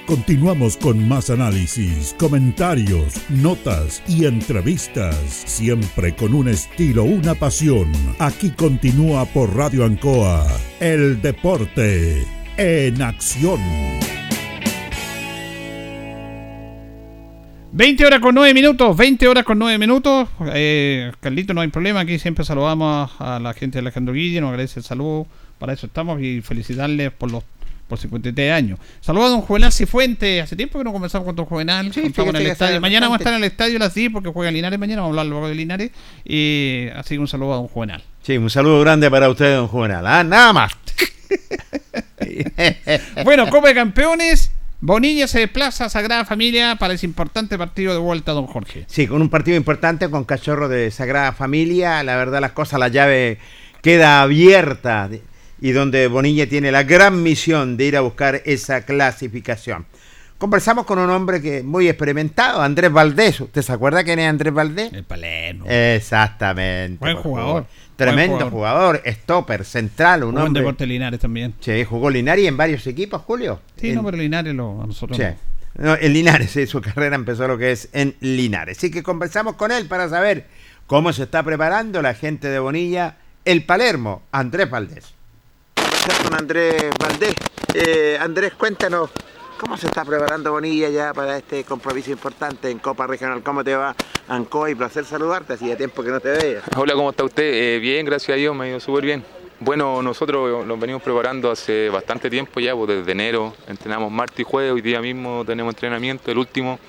Continuamos con más análisis, comentarios, notas y entrevistas, siempre con un estilo, una pasión. Aquí continúa por Radio Ancoa, el deporte en acción. 20 horas con 9 minutos, 20 horas con 9 minutos. Eh, Carlito, no hay problema. Aquí siempre saludamos a la gente de Alejandro Guille, nos agradece el saludo. Para eso estamos y felicitarles por los por 53 años. Saludos a don Juvenal Cifuente. Hace tiempo que no conversamos con don Juvenal. Sí, en el estadio. Mañana vamos a estar en el estadio a las 10 porque juega Linares mañana. Vamos a hablar luego de Linares. Y así que un saludo a don Juvenal. Sí, un saludo grande para usted, don Juvenal. Ah, nada más. Bueno, Copa de Campeones. Bonilla se desplaza a Sagrada Familia para ese importante partido de vuelta, don Jorge. Sí, con un partido importante con Cachorro de Sagrada Familia. La verdad, las cosas, la llave queda abierta y donde Bonilla tiene la gran misión de ir a buscar esa clasificación. Conversamos con un hombre que muy experimentado, Andrés Valdés. ¿Usted se acuerda quién es Andrés Valdés? El Palermo. Exactamente. Buen jugador. Tremendo Buen jugador. stopper, central, un Jugó en hombre. Deportes Linares también. Sí, jugó Linares en varios equipos, Julio. Sí, En- no, pero Linares lo, a nosotros Sí. no. No, en Linares, sí, su carrera empezó lo que es en Linares. Así que conversamos con él para saber cómo se está preparando la gente de Bonilla, el Palermo, Andrés Valdés. Con Andrés Valdés. Eh, Andrés, cuéntanos, ¿cómo se está preparando Bonilla ya para este compromiso importante en Copa Regional? ¿Cómo te va, Ancoa? Y placer saludarte, hacía tiempo que no te veía. Hola, ¿cómo está usted? Eh, bien, gracias a Dios, me ha ido súper bien. Bueno, nosotros nos venimos preparando hace bastante tiempo ya, pues desde enero entrenamos martes y jueves, hoy día mismo tenemos entrenamiento, el último.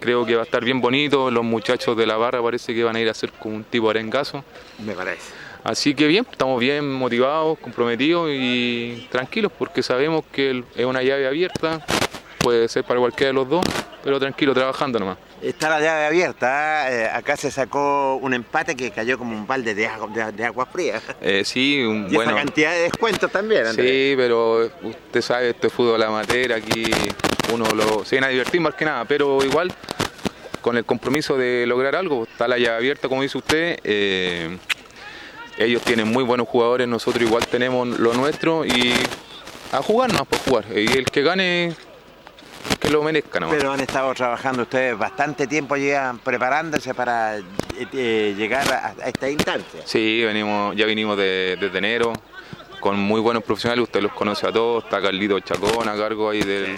Creo que va a estar bien bonito, los muchachos de la barra parece que van a ir a hacer como un tipo arengazo. Me parece. Así que bien, estamos bien motivados, comprometidos y tranquilos porque sabemos que es una llave abierta, puede ser para cualquiera de los dos, pero tranquilo, trabajando nomás. Está la llave abierta, ¿eh? Eh, acá se sacó un empate que cayó como un balde de agua, de, de agua fría. Eh, sí, un, Y bueno. esa cantidad de descuentos también, Andrés. Sí, pero usted sabe, esto es fútbol amateur, aquí uno lo, se viene a divertir más que nada, pero igual con el compromiso de lograr algo, está la llave abierta como dice usted, eh, ellos tienen muy buenos jugadores, nosotros igual tenemos lo nuestro y a jugar más por jugar, y el que gane, que lo merezca nomás. Pero han estado trabajando ustedes bastante tiempo ya preparándose para eh, eh, llegar a, a esta instancia. Sí, venimos, ya vinimos de- desde enero con muy buenos profesionales, usted los conoce a todos, está Carlito Chacón a cargo ahí del,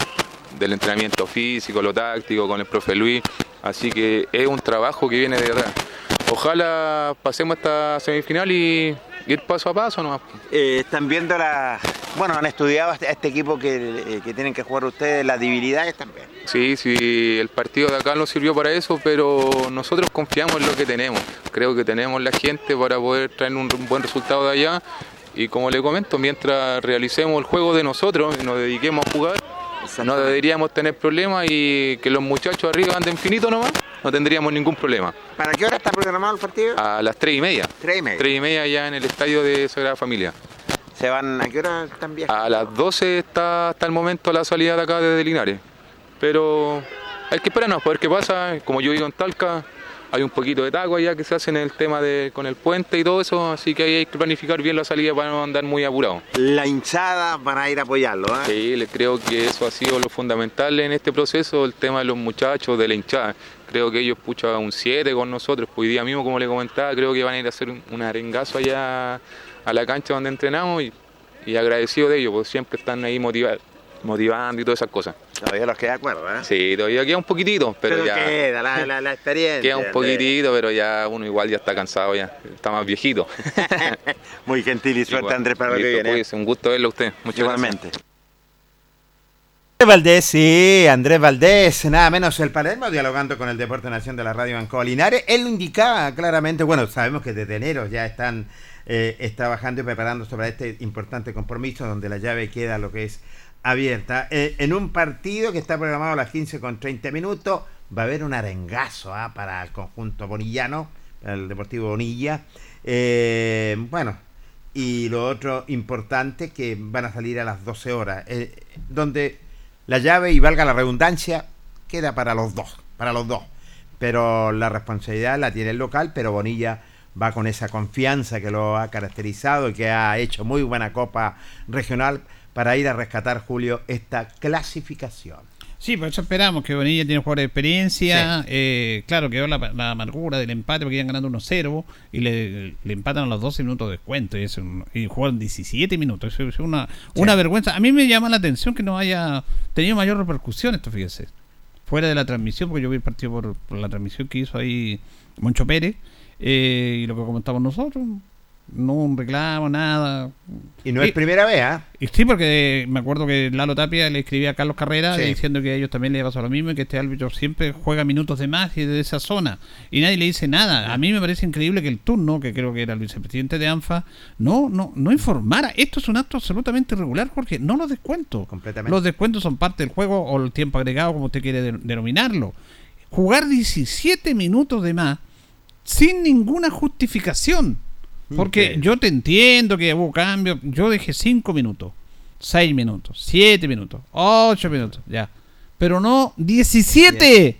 del entrenamiento físico, lo táctico, con el profe Luis, así que es un trabajo que viene de atrás. Ojalá pasemos esta semifinal y ir paso a paso nomás. Eh, están viendo la... Bueno, han estudiado a este, este equipo que, eh, que tienen que jugar ustedes, las debilidades también. Sí, sí, el partido de acá nos sirvió para eso, pero nosotros confiamos en lo que tenemos. Creo que tenemos la gente para poder traer un, un buen resultado de allá. Y como le comento, mientras realicemos el juego de nosotros y nos dediquemos a jugar, no deberíamos tener problemas y que los muchachos arriba anden finito nomás, no tendríamos ningún problema. ¿Para qué hora está programado el partido? A las tres y media. Tres y media. Tres y media ya en el estadio de Sagrada Familia. ¿Se van a qué hora están viajando? A las 12 está hasta el momento la salida de acá desde Linares. Pero hay que esperarnos para ver qué pasa. Como yo vivo en Talca, hay un poquito de taco allá que se hace en el tema de con el puente y todo eso, así que ahí hay que planificar bien la salida para no andar muy apurado. La hinchada van a ir a apoyarlo, ¿eh? Sí, le creo que eso ha sido lo fundamental en este proceso, el tema de los muchachos, de la hinchada. Creo que ellos puchan un 7 con nosotros, pues hoy día mismo, como le comentaba, creo que van a ir a hacer un, un arengazo allá a la cancha donde entrenamos y, y agradecido de ellos, porque siempre están ahí motivados. Motivando y todas esas cosas. Todavía los queda de acuerdo, ¿eh? Sí, todavía queda un poquitito, pero, Pero ya. queda la, la- la experiencia. Queda un poquitito, pero ya uno igual ya está cansado ya, está más viejito. Muy gentil y suerte, Igual. Andrés, para lo que viene. cuídese, un gusto verlo a usted. Muchas Igualmente. Andrés Valdés, sí, Andrés Valdés, nada menos el Palermo, dialogando con el Deporte Nación de la Radio Ancoa Linares. Él lo indicaba claramente, bueno, sabemos que desde enero ya están eh, trabajando y preparándose para este importante compromiso donde la llave queda lo que es abierta. Eh, en un partido que está programado a las 15 con 30 minutos, va a haber un arengazo ah, para el conjunto bonillano, para el Deportivo Bonilla. Eh, bueno, y lo otro importante que van a salir a las 12 horas, eh, donde la llave, y valga la redundancia, queda para los dos, para los dos. Pero la responsabilidad la tiene el local, pero Bonilla va con esa confianza que lo ha caracterizado y que ha hecho muy buena copa regional para ir a rescatar, Julio, esta clasificación. Sí, por eso esperamos que Bonilla tiene jugadores de experiencia. eh, claro, quedó la, la amargura del empate porque iban ganando 1-0 y le, le empatan a los 12 minutos de descuento. Y, es un- y jugaron 17 minutos. Eso es una, una vergüenza. A mí me llama la atención que no haya tenido mayor repercusión esto, fíjese. Fuera de la transmisión, porque yo vi el partido por, por la transmisión que hizo ahí Moncho Pérez eh, y lo que comentamos nosotros. No un reclamo, nada. Y no es primera vez, ¿ah? Y sí, porque me acuerdo que Lalo Tapia le escribía a Carlos Carrera Sí. diciendo que a ellos también les pasó lo mismo y que este árbitro siempre juega minutos de más y de esa zona. Y nadie le dice nada. A mí me parece increíble que el turno, que creo que era el vicepresidente de ANFA, no, no, no informara. Esto es un acto absolutamente irregular, Jorge. No los descuento. Completamente. Los descuentos son parte del juego o el tiempo agregado, como usted quiere de- denominarlo. Jugar 17 minutos de más sin ninguna justificación. Porque yo te entiendo que hubo cambio. Yo dejé 5 minutos, 6 minutos, 7 minutos, 8 minutos, ya. Pero no 17.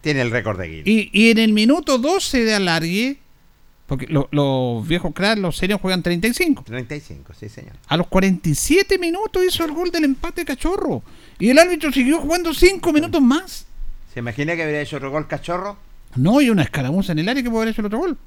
Tiene el récord de Guinness. Y, y en el minuto 12 de alargue, porque lo- los viejos cracks, los serios juegan 35. 35, sí, señor. A los 47 minutos hizo el gol del empate cachorro. Y el árbitro siguió jugando 5 minutos más. ¿Se imagina que habría hecho otro gol cachorro? No, y una escaramuza en el área que puede haber hecho el otro gol.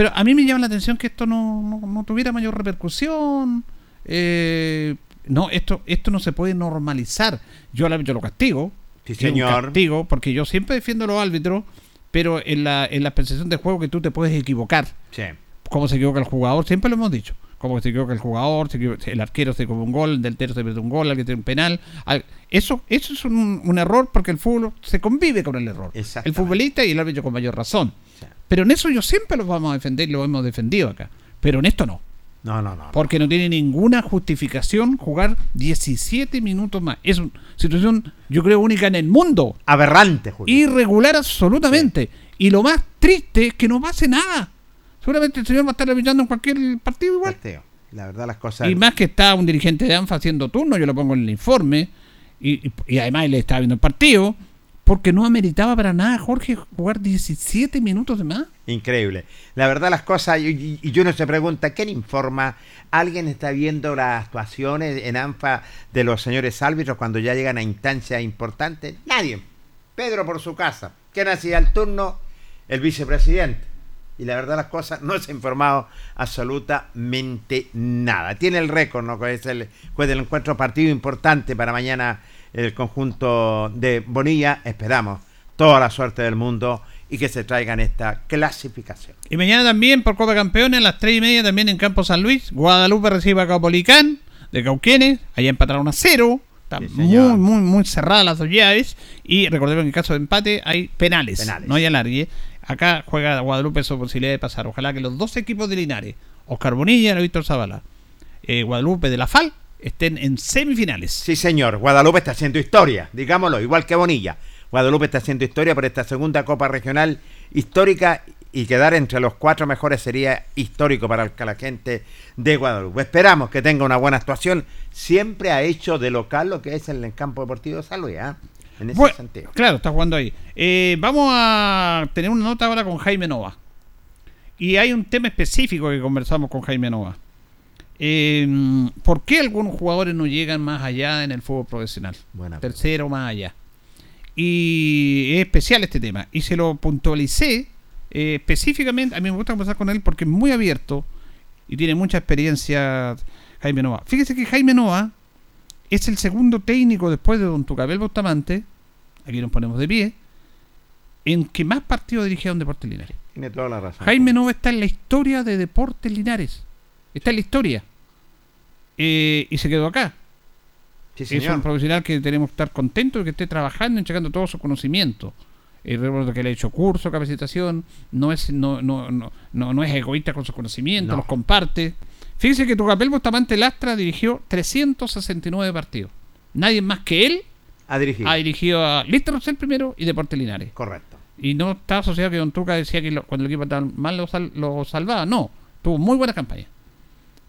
Pero a mí me llama la atención que esto no, no, no tuviera mayor repercusión. Eh, no, esto, esto no se puede normalizar. Yo árbitro lo castigo. Sí, señor. castigo, porque yo siempre defiendo a los árbitros, pero en la, en la percepción de juego que tú te puedes equivocar. Sí. Como se equivoca el jugador, siempre lo hemos dicho. Como se equivoca el jugador, se equivoca- el arquero se come un gol, el deltero se mete un gol, alguien tiene un penal. Al- Eso, eso es un, un error porque el fútbol se convive con el error. El futbolista y el árbitro con mayor razón. Pero en eso yo siempre los vamos a defender y lo hemos defendido acá. Pero en esto no. No, no, no. Porque no tiene ninguna justificación jugar 17 minutos más. Es una situación, yo creo, única en el mundo. Aberrante, Julio. Irregular absolutamente. Y lo más triste es que no pase nada. Seguramente el señor va a estar arbitrando en cualquier partido igual. La verdad, las cosas. Y más que está un dirigente de ANFA haciendo turno, yo lo pongo en el informe. Y, además él estaba viendo el partido. Porque no ameritaba para nada, Jorge, jugar 17 minutos de más. Increíble. La verdad, las cosas, y, y- y uno se pregunta, ¿quién informa? ¿Alguien está viendo las actuaciones en ANFA de los señores árbitros cuando ya llegan a instancias importantes? Nadie. Pedro por su casa. ¿Quién hacía el turno? El vicepresidente. Y la verdad, las cosas, no se ha informado absolutamente nada. Tiene el récord, ¿no? Es el juez del encuentro partido importante para mañana el conjunto de Bonilla. Esperamos toda la suerte del mundo y que se traigan esta clasificación. Y mañana también por Copa Campeones a las 3 y media también en Campo San Luis. Guadalupe recibe a Caupolicán de Cauquenes. Allá empataron a cero. Están muy, señor. muy, muy cerradas las dos llaves. Y recordemos que en caso de empate hay penales. Penales. No hay alargue. Acá juega Guadalupe su posibilidad de pasar. Ojalá que los dos equipos de Linares, Oscar Bonilla y Víctor Zavala, eh, Guadalupe de la FAL, estén en semifinales. Sí, señor. Guadalupe está haciendo historia, digámoslo, igual que Bonilla. Guadalupe está haciendo historia por esta segunda Copa Regional histórica y quedar entre los cuatro mejores sería histórico para el- la gente de Guadalupe. Esperamos que tenga una buena actuación. Siempre ha hecho de local lo que es en el campo deportivo de San Luis, ¿ah? En ese Bueno, sentido. Claro, está jugando ahí. Eh, vamos a tener una nota ahora con Jaime Nova. Y hay un tema específico que conversamos con Jaime Nova. Eh, ¿Por qué algunos jugadores no llegan más allá en el fútbol profesional? Buena Tercero más allá. Y es especial este tema. Y se lo puntualicé eh, específicamente. A mí me gusta conversar con él porque es muy abierto y tiene mucha experiencia Jaime Nova. Fíjese que Jaime Nova es el segundo técnico después de don Tucabel Bustamante, aquí nos ponemos de pie, en que más partidos dirigieron Deportes Linares. Tiene toda la razón. Jaime Nova está en la historia de Deportes Linares. Está en la historia. Eh, y se quedó acá. Sí, es un profesional que tenemos que estar contentos de que esté trabajando, entregando todo su conocimiento. Eh, recuerdo que le ha hecho curso, capacitación, no es, no, no, no, no, no es egoísta con sus conocimientos, No. los comparte. Fíjese que Tucapel Bustamante Lastra dirigió 369 partidos. Nadie más que él Ha dirigido. ha dirigido a Lister Rosell primero y Deportes Linares. Correcto. Y no está asociado que Don Tuca decía que lo- cuando el equipo estaba mal lo, sal- lo salvaba. No, tuvo muy buena campaña.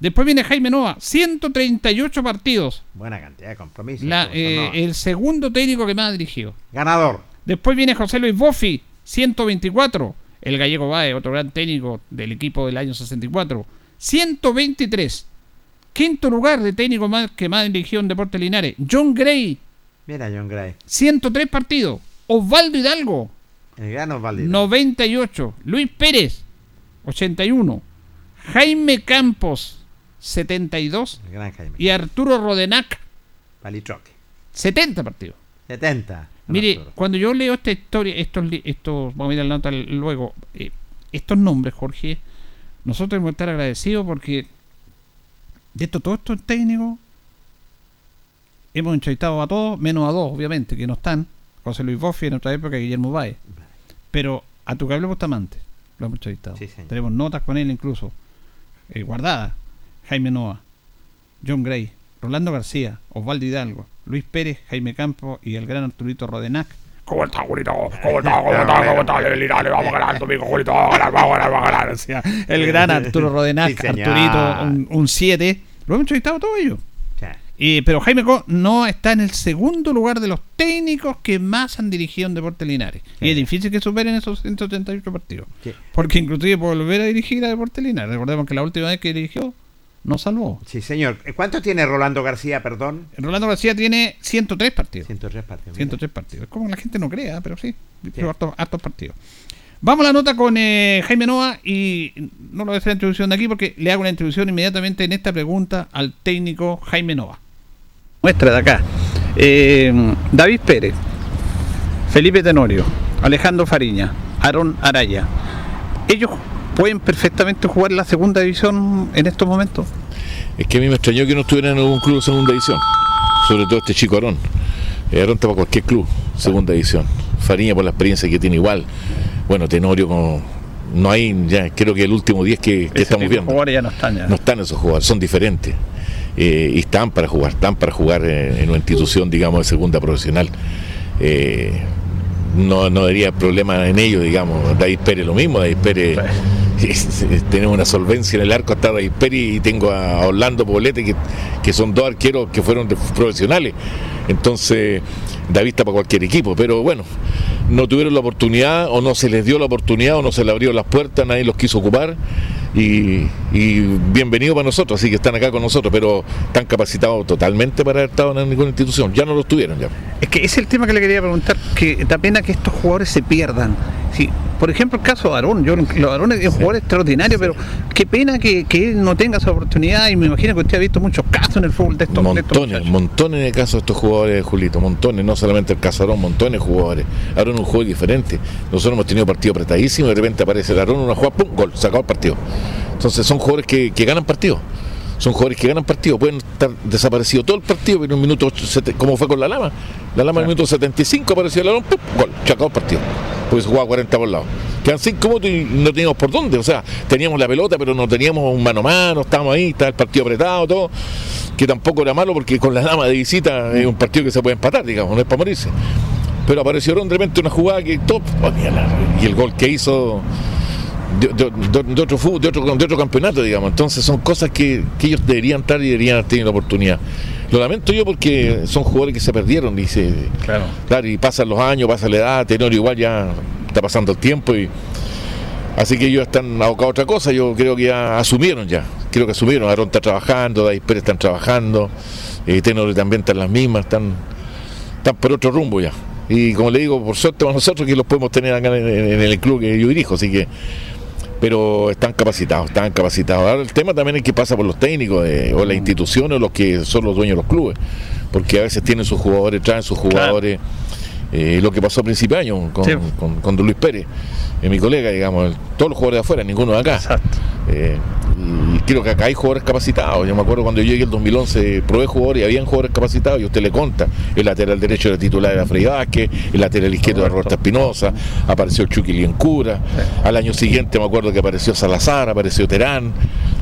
Después viene Jaime Nova, 138 partidos. Buena cantidad de compromisos. La, eh, el segundo técnico que más ha dirigido. Ganador. Después viene José Luis Boffi, 124. El gallego Bae, otro gran técnico del equipo del año 64. 123. Quinto lugar de técnico más que más dirigió en Deportes Linares. John Gray, Mira, John Gray. 103 partidos. Osvaldo Hidalgo, El gran Osvaldo. 98. Luis Pérez, 81. Jaime Campos, 72. El gran Jaime. Y Arturo Rodenac, Palitroque. 70 partidos. 70. Mire, Arturo. cuando yo leo esta historia, estos, estos vamos a ir a la nota luego, eh, estos nombres, Jorge, nosotros debemos estar agradecidos porque de esto, todos estos técnicos, hemos entrevistado a todos, menos a dos, obviamente, que no están, José Luis Boffi en otra época, Guillermo Baez, pero a tu cable Bustamante lo hemos entrevistado. Sí. Tenemos notas con él incluso, eh, guardadas. Jaime Noa, John Gray, Rolando García, Osvaldo Hidalgo, Luis Pérez, Jaime Campo y el gran Arturito Rodenac. ¿Cómo está, Julito? ¿Cómo está? ¿Cómo está? ¿Cómo está? Le- Linares, vamos a ganar domingo, Julito. Vamos a ganar, vamos a ganar, vamos a ganar. Decía el gran Arturo Rodenac, Sí. Arturito, un 7. Lo hemos entrevistado todos ellos. Sí. Y- pero Jaime Co no está en el segundo lugar de los técnicos que más han dirigido en Deportes Linares. Y es difícil que superen esos 138 partidos. Sí. Porque inclusive por volver a dirigir a Deportes Linares. Recordemos que la última vez que dirigió no salvó. Sí, señor. ¿Cuánto tiene Rolando García, perdón? Rolando García tiene 103 partidos. 103 partidos. 103 partidos. Es como la gente no crea, pero sí. Pero hartos, hartos partidos. Vamos a la nota con eh, Jaime Noa y no lo voy a hacer la introducción de aquí porque le hago la introducción inmediatamente en esta pregunta al técnico Jaime Noa. Muestra de acá. Eh, David Pérez, Felipe Tenorio, Alejandro Fariña, Aaron Araya. ¿Ellos pueden perfectamente jugar la segunda división en estos momentos? Es que a mí me extrañó que no estuviera en algún club de segunda división. Sobre todo este chico Aarón. Eh, Aarón está para cualquier club, segunda división. Fariña por la experiencia que tiene igual. Bueno, Tenorio como no hay ya, creo que el último 10 que, que estamos viendo. jugadores ya no están ya. No están esos jugadores, son diferentes. Eh, y están para jugar, están para jugar eh, en una institución, digamos, de segunda profesional. Eh, no, no habría problema en ello, digamos. David Pérez lo mismo, David Pérez. Tenemos una solvencia en el arco hasta Pérez y tengo a Orlando Poblete que, que son dos arqueros que fueron profesionales. Entonces, David está para cualquier equipo, pero bueno, no tuvieron la oportunidad o no se les dio la oportunidad o no se le abrieron las puertas, nadie los quiso ocupar y, y bienvenido para nosotros, así que están acá con nosotros, pero están capacitados totalmente para haber estado en ninguna institución, ya no lo tuvieron ya. Es que ese es el tema que le quería preguntar, que da pena que estos jugadores se pierdan. Sí, por ejemplo, el caso de Aarón, yo, lo- Aarón es un jugador extraordinario, pero qué pena que, que él no tenga esa oportunidad y me imagino que usted ha visto muchos casos en el fútbol de estos, de estos Montones, montones de casos de estos jugadores, Julito, montones, no solamente el Casarón, montones de jugadores. Aarón es un juego diferente. Nosotros hemos tenido partido apretadísimo y de repente aparece el Aarón, una jugada, pum, gol, sacado el partido. Entonces son jugadores que, que ganan partidos. Son jugadores que ganan partidos, pueden estar desaparecidos todo el partido, pero en un minuto, como fue con la Lama. La Lama en el minuto 75 apareció el Aarón, pum, gol, sacado el partido. Porque se jugaba 40 por lado. Quedan 5 minutos y no teníamos por dónde. O sea, teníamos la pelota, pero no teníamos un mano a mano, estábamos ahí, estaba el partido apretado, todo. Que tampoco era malo porque con la Lama de visita es un partido que se puede empatar, digamos, no es para morirse. Pero apareció de repente una jugada que top, oh, y el gol que hizo de, de- de- de otro fútbol, de otro, de otro campeonato, digamos. Entonces son cosas que, que ellos deberían estar y deberían haber tenido la oportunidad. Lo lamento yo porque son jugadores que se perdieron se, Claro. claro, y pasan los años, pasa la edad, Tenorio igual ya está pasando el tiempo y así que ellos están abocados a otra cosa, yo creo que ya asumieron ya, creo que asumieron, Aarón está trabajando, David Pérez están trabajando, eh, Tenorio también está en las mismas, están, están por otro rumbo ya. Y como le digo, por suerte para nosotros que los podemos tener acá en, en- en el club que yo dirijo, así que pero están capacitados, están capacitados. Ahora el tema también es que pasa por los técnicos eh, o las instituciones o los que son los dueños de los clubes. porque a veces tienen sus jugadores, traen sus jugadores. Eh, lo que pasó a principio de año con, Sí. con- con Don Luis Pérez, eh, mi colega, digamos, todos los jugadores de afuera, ninguno de acá. Eh, y creo que acá hay jugadores capacitados. Yo me acuerdo cuando yo llegué el 2011, probé jugadores y habían jugadores capacitados y usted le conta. El lateral derecho era titular era Frei Vázquez, el lateral izquierdo era Roberto Espinosa, apareció Chucky Liencura. Al año siguiente me acuerdo que apareció Salazar, apareció Terán.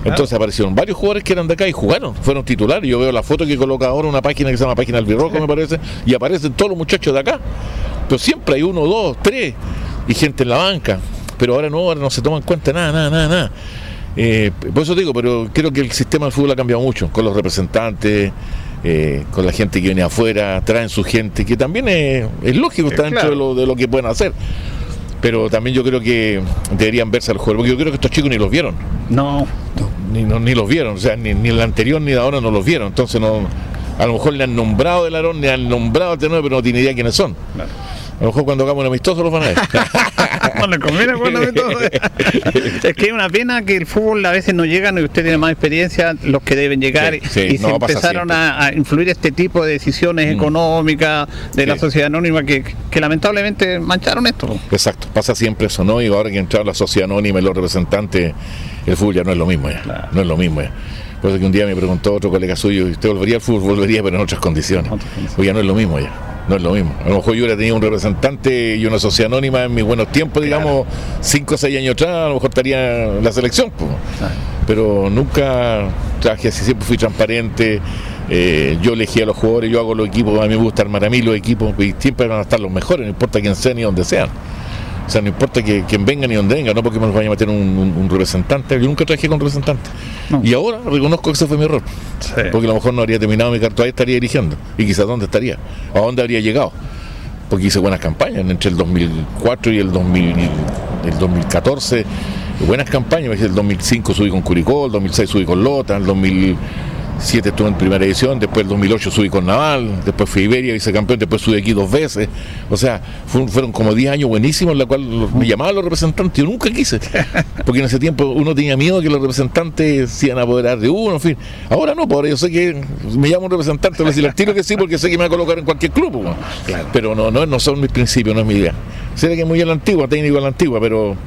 Entonces aparecieron varios jugadores que eran de acá y jugaron, fueron titulares. Yo veo la foto que coloca ahora una página que se llama Página Albirrojo, me parece, y aparecen todos los muchachos de acá. Pero siempre hay uno, dos, tres y gente en la banca. Pero ahora no, ahora no se toma en cuenta nada, nada, nada, nada. Eh, por eso digo, pero creo que el sistema del fútbol ha cambiado mucho, con los representantes, eh, con la gente que viene afuera, traen su gente, que también es, es lógico, está dentro claro. de, lo, de lo que pueden hacer. Pero también yo creo que deberían verse al juego, porque yo creo que estos chicos ni los vieron. No. Ni, no- ni los vieron, o sea, ni, ni el anterior ni de ahora no los vieron. Entonces no, a lo mejor le han nombrado el Arón, le han nombrado el Tenor, pero no tiene idea quiénes son. A lo mejor cuando hagamos un amistoso los van a ver. No conviene, todo. es que es una pena que el fútbol a veces no llega y usted tiene más experiencia, los que deben llegar, Sí, sí, y se no, empezaron a, a influir este tipo de decisiones Mm. económicas de la sociedad anónima que, que lamentablemente mancharon esto. Exacto, pasa siempre eso, ¿no? Y ahora que entraron la sociedad anónima y los representantes, el fútbol ya no es lo mismo ya. No es lo mismo ya. Por eso que un día me preguntó otro colega suyo, ¿usted volvería al fútbol? Volvería, pero en otras condiciones. Pues ya no es lo mismo ya. No es lo mismo. A lo mejor yo hubiera tenido un representante y una sociedad anónima en mis buenos tiempos, digamos, cinco o seis años atrás, a lo mejor estaría en la selección. pues. Pero nunca traje así, siempre fui transparente. eh, yo elegí a los jugadores, yo hago los equipos, a mí me gusta armar a mí los equipos y siempre van a estar los mejores, no importa quién sea ni donde sean. O sea, no importa que, quién venga ni donde venga, no porque me los vaya a meter un, un- un representante. Yo nunca trabajé con representante. Y ahora reconozco que ese fue mi error. Porque a lo mejor no habría terminado mi carta, todavía estaría dirigiendo. Y quizás dónde estaría, a dónde habría llegado. Porque hice buenas campañas entre el 2004 y el, 2000, el 2014. Buenas campañas. El 2005 subí con Curicó, el 2006 subí con Lota, el 2007 estuve en primera edición, después el 2008 subí con Naval, después fui a Iberia, vicecampeón, después subí aquí dos veces. O sea, fue- fueron como 10 años buenísimos en la cual los- me llamaban los representantes. Yo nunca quise, porque en ese tiempo uno tenía miedo que los representantes se iban a apoderar de uno, en fin. Ahora no, pues ahora yo sé que me llama un representante, a decir al tiro que sí, porque sé que me va a colocar en cualquier club. pues. Pero no, no, no son mis principios, no es mi idea. Sé que es muy a la antigua, técnico a la antigua, pero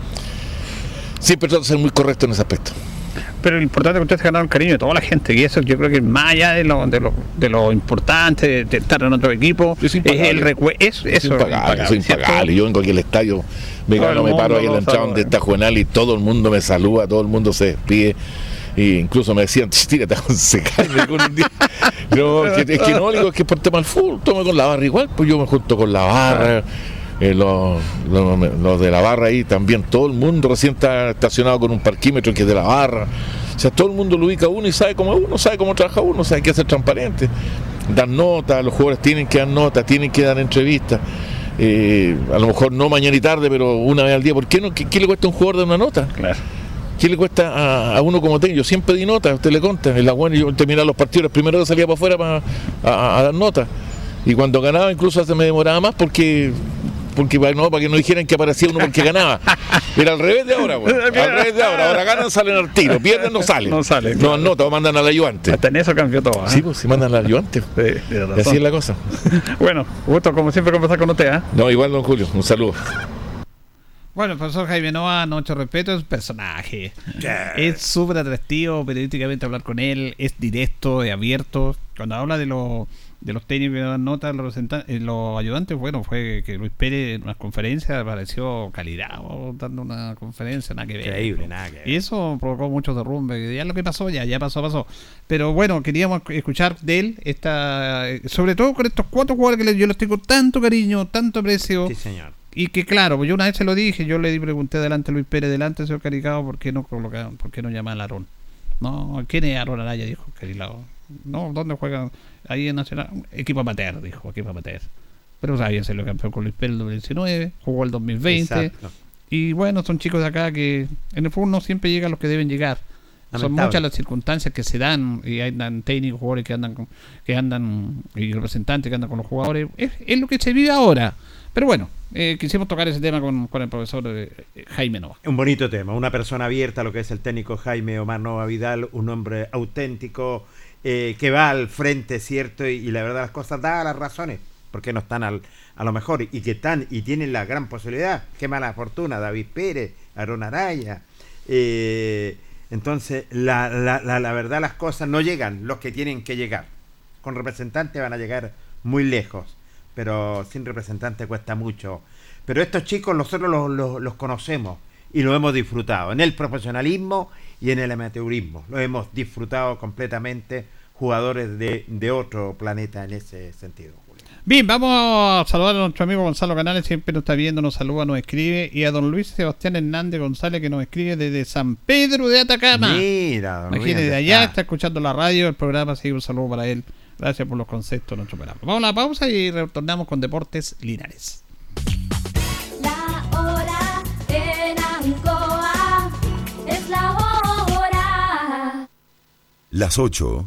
siempre trato de ser muy correcto en ese aspecto. Pero lo importante es que usted se ganaron el cariño de toda la gente, y eso yo creo que más allá de lo, de lo, de lo importante de, de estar en otro equipo, es, el recue- es, Es eso, impagable, ¿cierto? impagable. Yo aquí al estadio, me, gano, me paro ahí en la entrada donde está Juvenal y todo el mundo me saluda, todo el mundo se despide. Y incluso me decían, tírate a Consecal, me dijo un día. No, es que, es que no, digo, es que por tema del fútbol, tome con la barra igual, pues yo me junto con la barra. Eh, los, los- los de la barra ahí también, todo el mundo recién está estacionado con un parquímetro que es de la barra. O sea, todo el mundo lo ubica a uno y sabe cómo es uno, sabe cómo trabaja uno, sabe que ser transparente. Dan nota, los jugadores tienen que dar nota, tienen que dar entrevistas. Eh, a lo mejor no mañana y tarde, pero una vez al día. ¿Por qué no? ¿Qué, qué le cuesta a un jugador dar una nota? Claro. ¿Qué le cuesta a, a uno como técnico? Yo siempre di nota, usted le conta. En la buena yo terminaba los partidos, primero que salía para afuera para a, a dar nota. Y cuando ganaba incluso se me demoraba más porque porque para, no, para que no dijeran que aparecía uno porque ganaba. Era al revés de ahora, güey. Al revés de ahora. Ahora ganan, salen al tiro. Pierden, no salen. No salen, No claro. anotan, mandan al ayudante. Hasta en eso cambió todo. ¿eh? Sí, pues si mandan al ayudante. Y así es la cosa. Bueno, gusto como siempre conversar con usted. ¿ah? No, igual, don Julio. Un saludo. Bueno, el profesor Jaime Noa, mucho respeto, es un personaje. Es súper atractivo periodísticamente hablar con él, es directo, es abierto. Cuando habla de, los de los técnicos que dan notas, los, eh, los ayudantes, bueno, fue que Luis Pérez en unas conferencias apareció calidad, oh, dando una conferencia, nada que ver. Increíble, nada que ver. Y eso provocó muchos derrumbes. Ya lo que pasó, ya, ya pasó, pasó. Pero bueno, queríamos escuchar de él, esta, sobre todo con estos cuatro jugadores que yo les tengo tanto cariño, tanto aprecio. Sí, señor. Y que claro, pues yo una vez se lo dije, yo le pregunté delante a Luis Pérez, delante señor Caricado, ¿por qué no colocaban, por qué no llaman a Aarón? No, ¿quién es Aarón Araya? Dijo Carilao. No, ¿dónde juegan? Ahí en Nacional. Equipo amateur, dijo, equipo amateur. Pero sabía ser lo campeón con Luis Pérez el 2019, jugó el 2020. Exacto. Y bueno, son chicos de acá que en el fútbol no siempre llegan los que deben llegar. Lamentable. muchas las circunstancias que se dan y andan técnicos, jugadores que andan con- que andan y representantes que andan con los jugadores. Es, es lo que se vive ahora. Pero bueno, eh, quisimos tocar ese tema con, con el profesor eh, Jaime Nova. Un bonito tema, una persona abierta a lo que es el técnico Jaime Omar Nova Vidal, un hombre auténtico eh, que va al frente, ¿cierto? Y, la verdad las cosas da las razones, porque no están al, a lo mejor y que están y tienen la gran posibilidad. Qué mala fortuna, David Pérez, Aaron Araya. eh, entonces, la, la, la, la verdad las cosas no llegan los que tienen que llegar. Con representantes van a llegar muy lejos, pero sin representante cuesta mucho. Pero estos chicos nosotros los, los- los conocemos y lo hemos disfrutado en el profesionalismo y en el amateurismo. Lo hemos disfrutado completamente, jugadores de, de otro planeta en ese sentido. Bien, vamos a saludar a nuestro amigo Gonzalo Canales, siempre nos está viendo, nos saluda, nos escribe, y a don Luis Sebastián Hernández González que nos escribe desde San Pedro de Atacama. Mira, don Imagínese, Luis, de allá está. está escuchando la radio, el programa, así un saludo para él. Gracias por los conceptos de nuestro programa. Vamos a la pausa y retornamos con Deportes Linares. Las 8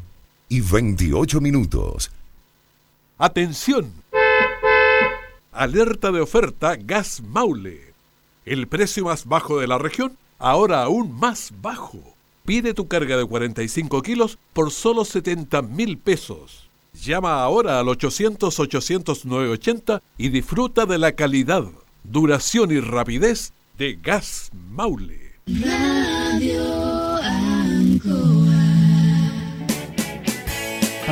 y 28 minutos. Atención. Alerta de oferta Gas Maule. El precio más bajo de la región, ahora aún más bajo. Pide tu carga de 45 kilos por solo 70 mil pesos. Llama ahora al 800-800-980 y disfruta de la calidad, duración y rapidez de Gas Maule. Radio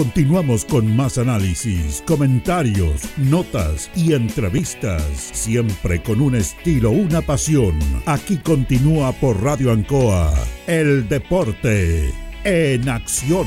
Continuamos con más análisis, comentarios, notas y entrevistas, siempre con un estilo, una pasión. Aquí continúa por Radio Ancoa, el deporte en acción.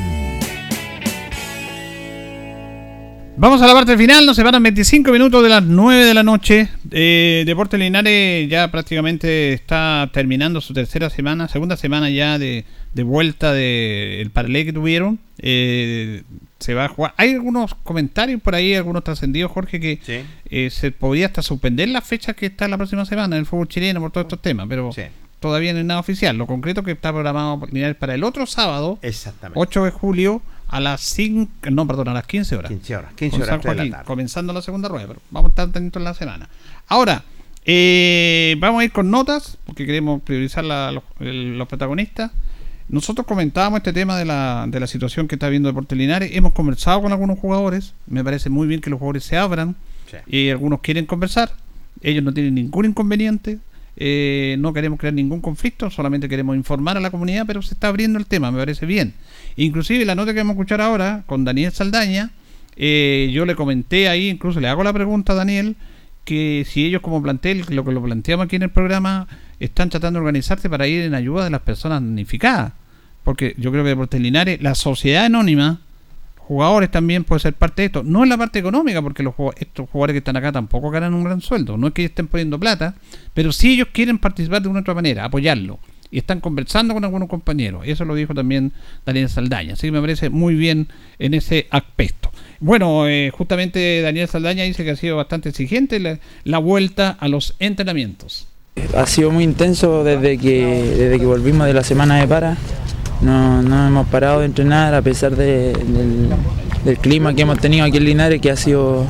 Vamos a la parte final, nos separan 25 minutos de las 9 de la noche. Eh, Deportes Linares ya prácticamente está terminando su tercera semana, segunda semana ya de, de vuelta del parlé que tuvieron. Eh, se va a jugar. Hay algunos comentarios por ahí, algunos trascendidos, Jorge, que eh, se podría hasta suspender la fecha que está la próxima semana en el fútbol chileno por todos estos temas, pero todavía no hay nada oficial. Lo concreto que está programado para el otro sábado, Exactamente. 8 de julio, a las 5, no, perdón, a las 15 horas. 15 horas, 15 Con horas, de la tarde. comenzando la segunda rueda, pero vamos a estar atentos en la semana. Ahora, eh, vamos a ir con notas, porque queremos priorizar la- los protagonistas. Nosotros comentábamos este tema de la, de la situación que está viendo Deportes Linares. Hemos conversado con algunos jugadores. Me parece muy bien que los jugadores se abran. Y algunos quieren conversar. Ellos no tienen ningún inconveniente. Eh, no queremos crear ningún conflicto. Solamente queremos informar a la comunidad. Pero se está abriendo el tema. Me parece bien. Inclusive la nota que vamos a escuchar ahora con Daniel Saldaña. eh, yo le comenté ahí, incluso le hago la pregunta a Daniel, que si ellos como plantel, lo que lo planteamos aquí en el programa, están tratando de organizarse para ir en ayuda de las personas damnificadas. Porque yo creo que Deportes Linares, la sociedad anónima, jugadores también puede ser parte de esto. No en la parte económica, porque los estos jugadores que están acá tampoco ganan un gran sueldo. No es que estén poniendo plata, pero si ellos quieren participar de una otra manera, apoyarlo. Y están conversando con algunos compañeros. Eso lo dijo también Daniel Saldaña. Así que me parece muy bien en ese aspecto. Bueno, eh, justamente Daniel Saldaña dice que ha sido bastante exigente la vuelta a los entrenamientos. Ha sido muy intenso desde que, desde que volvimos de la semana de para. No, no hemos parado de entrenar a pesar de- del, del clima que hemos tenido aquí en Linares, que ha sido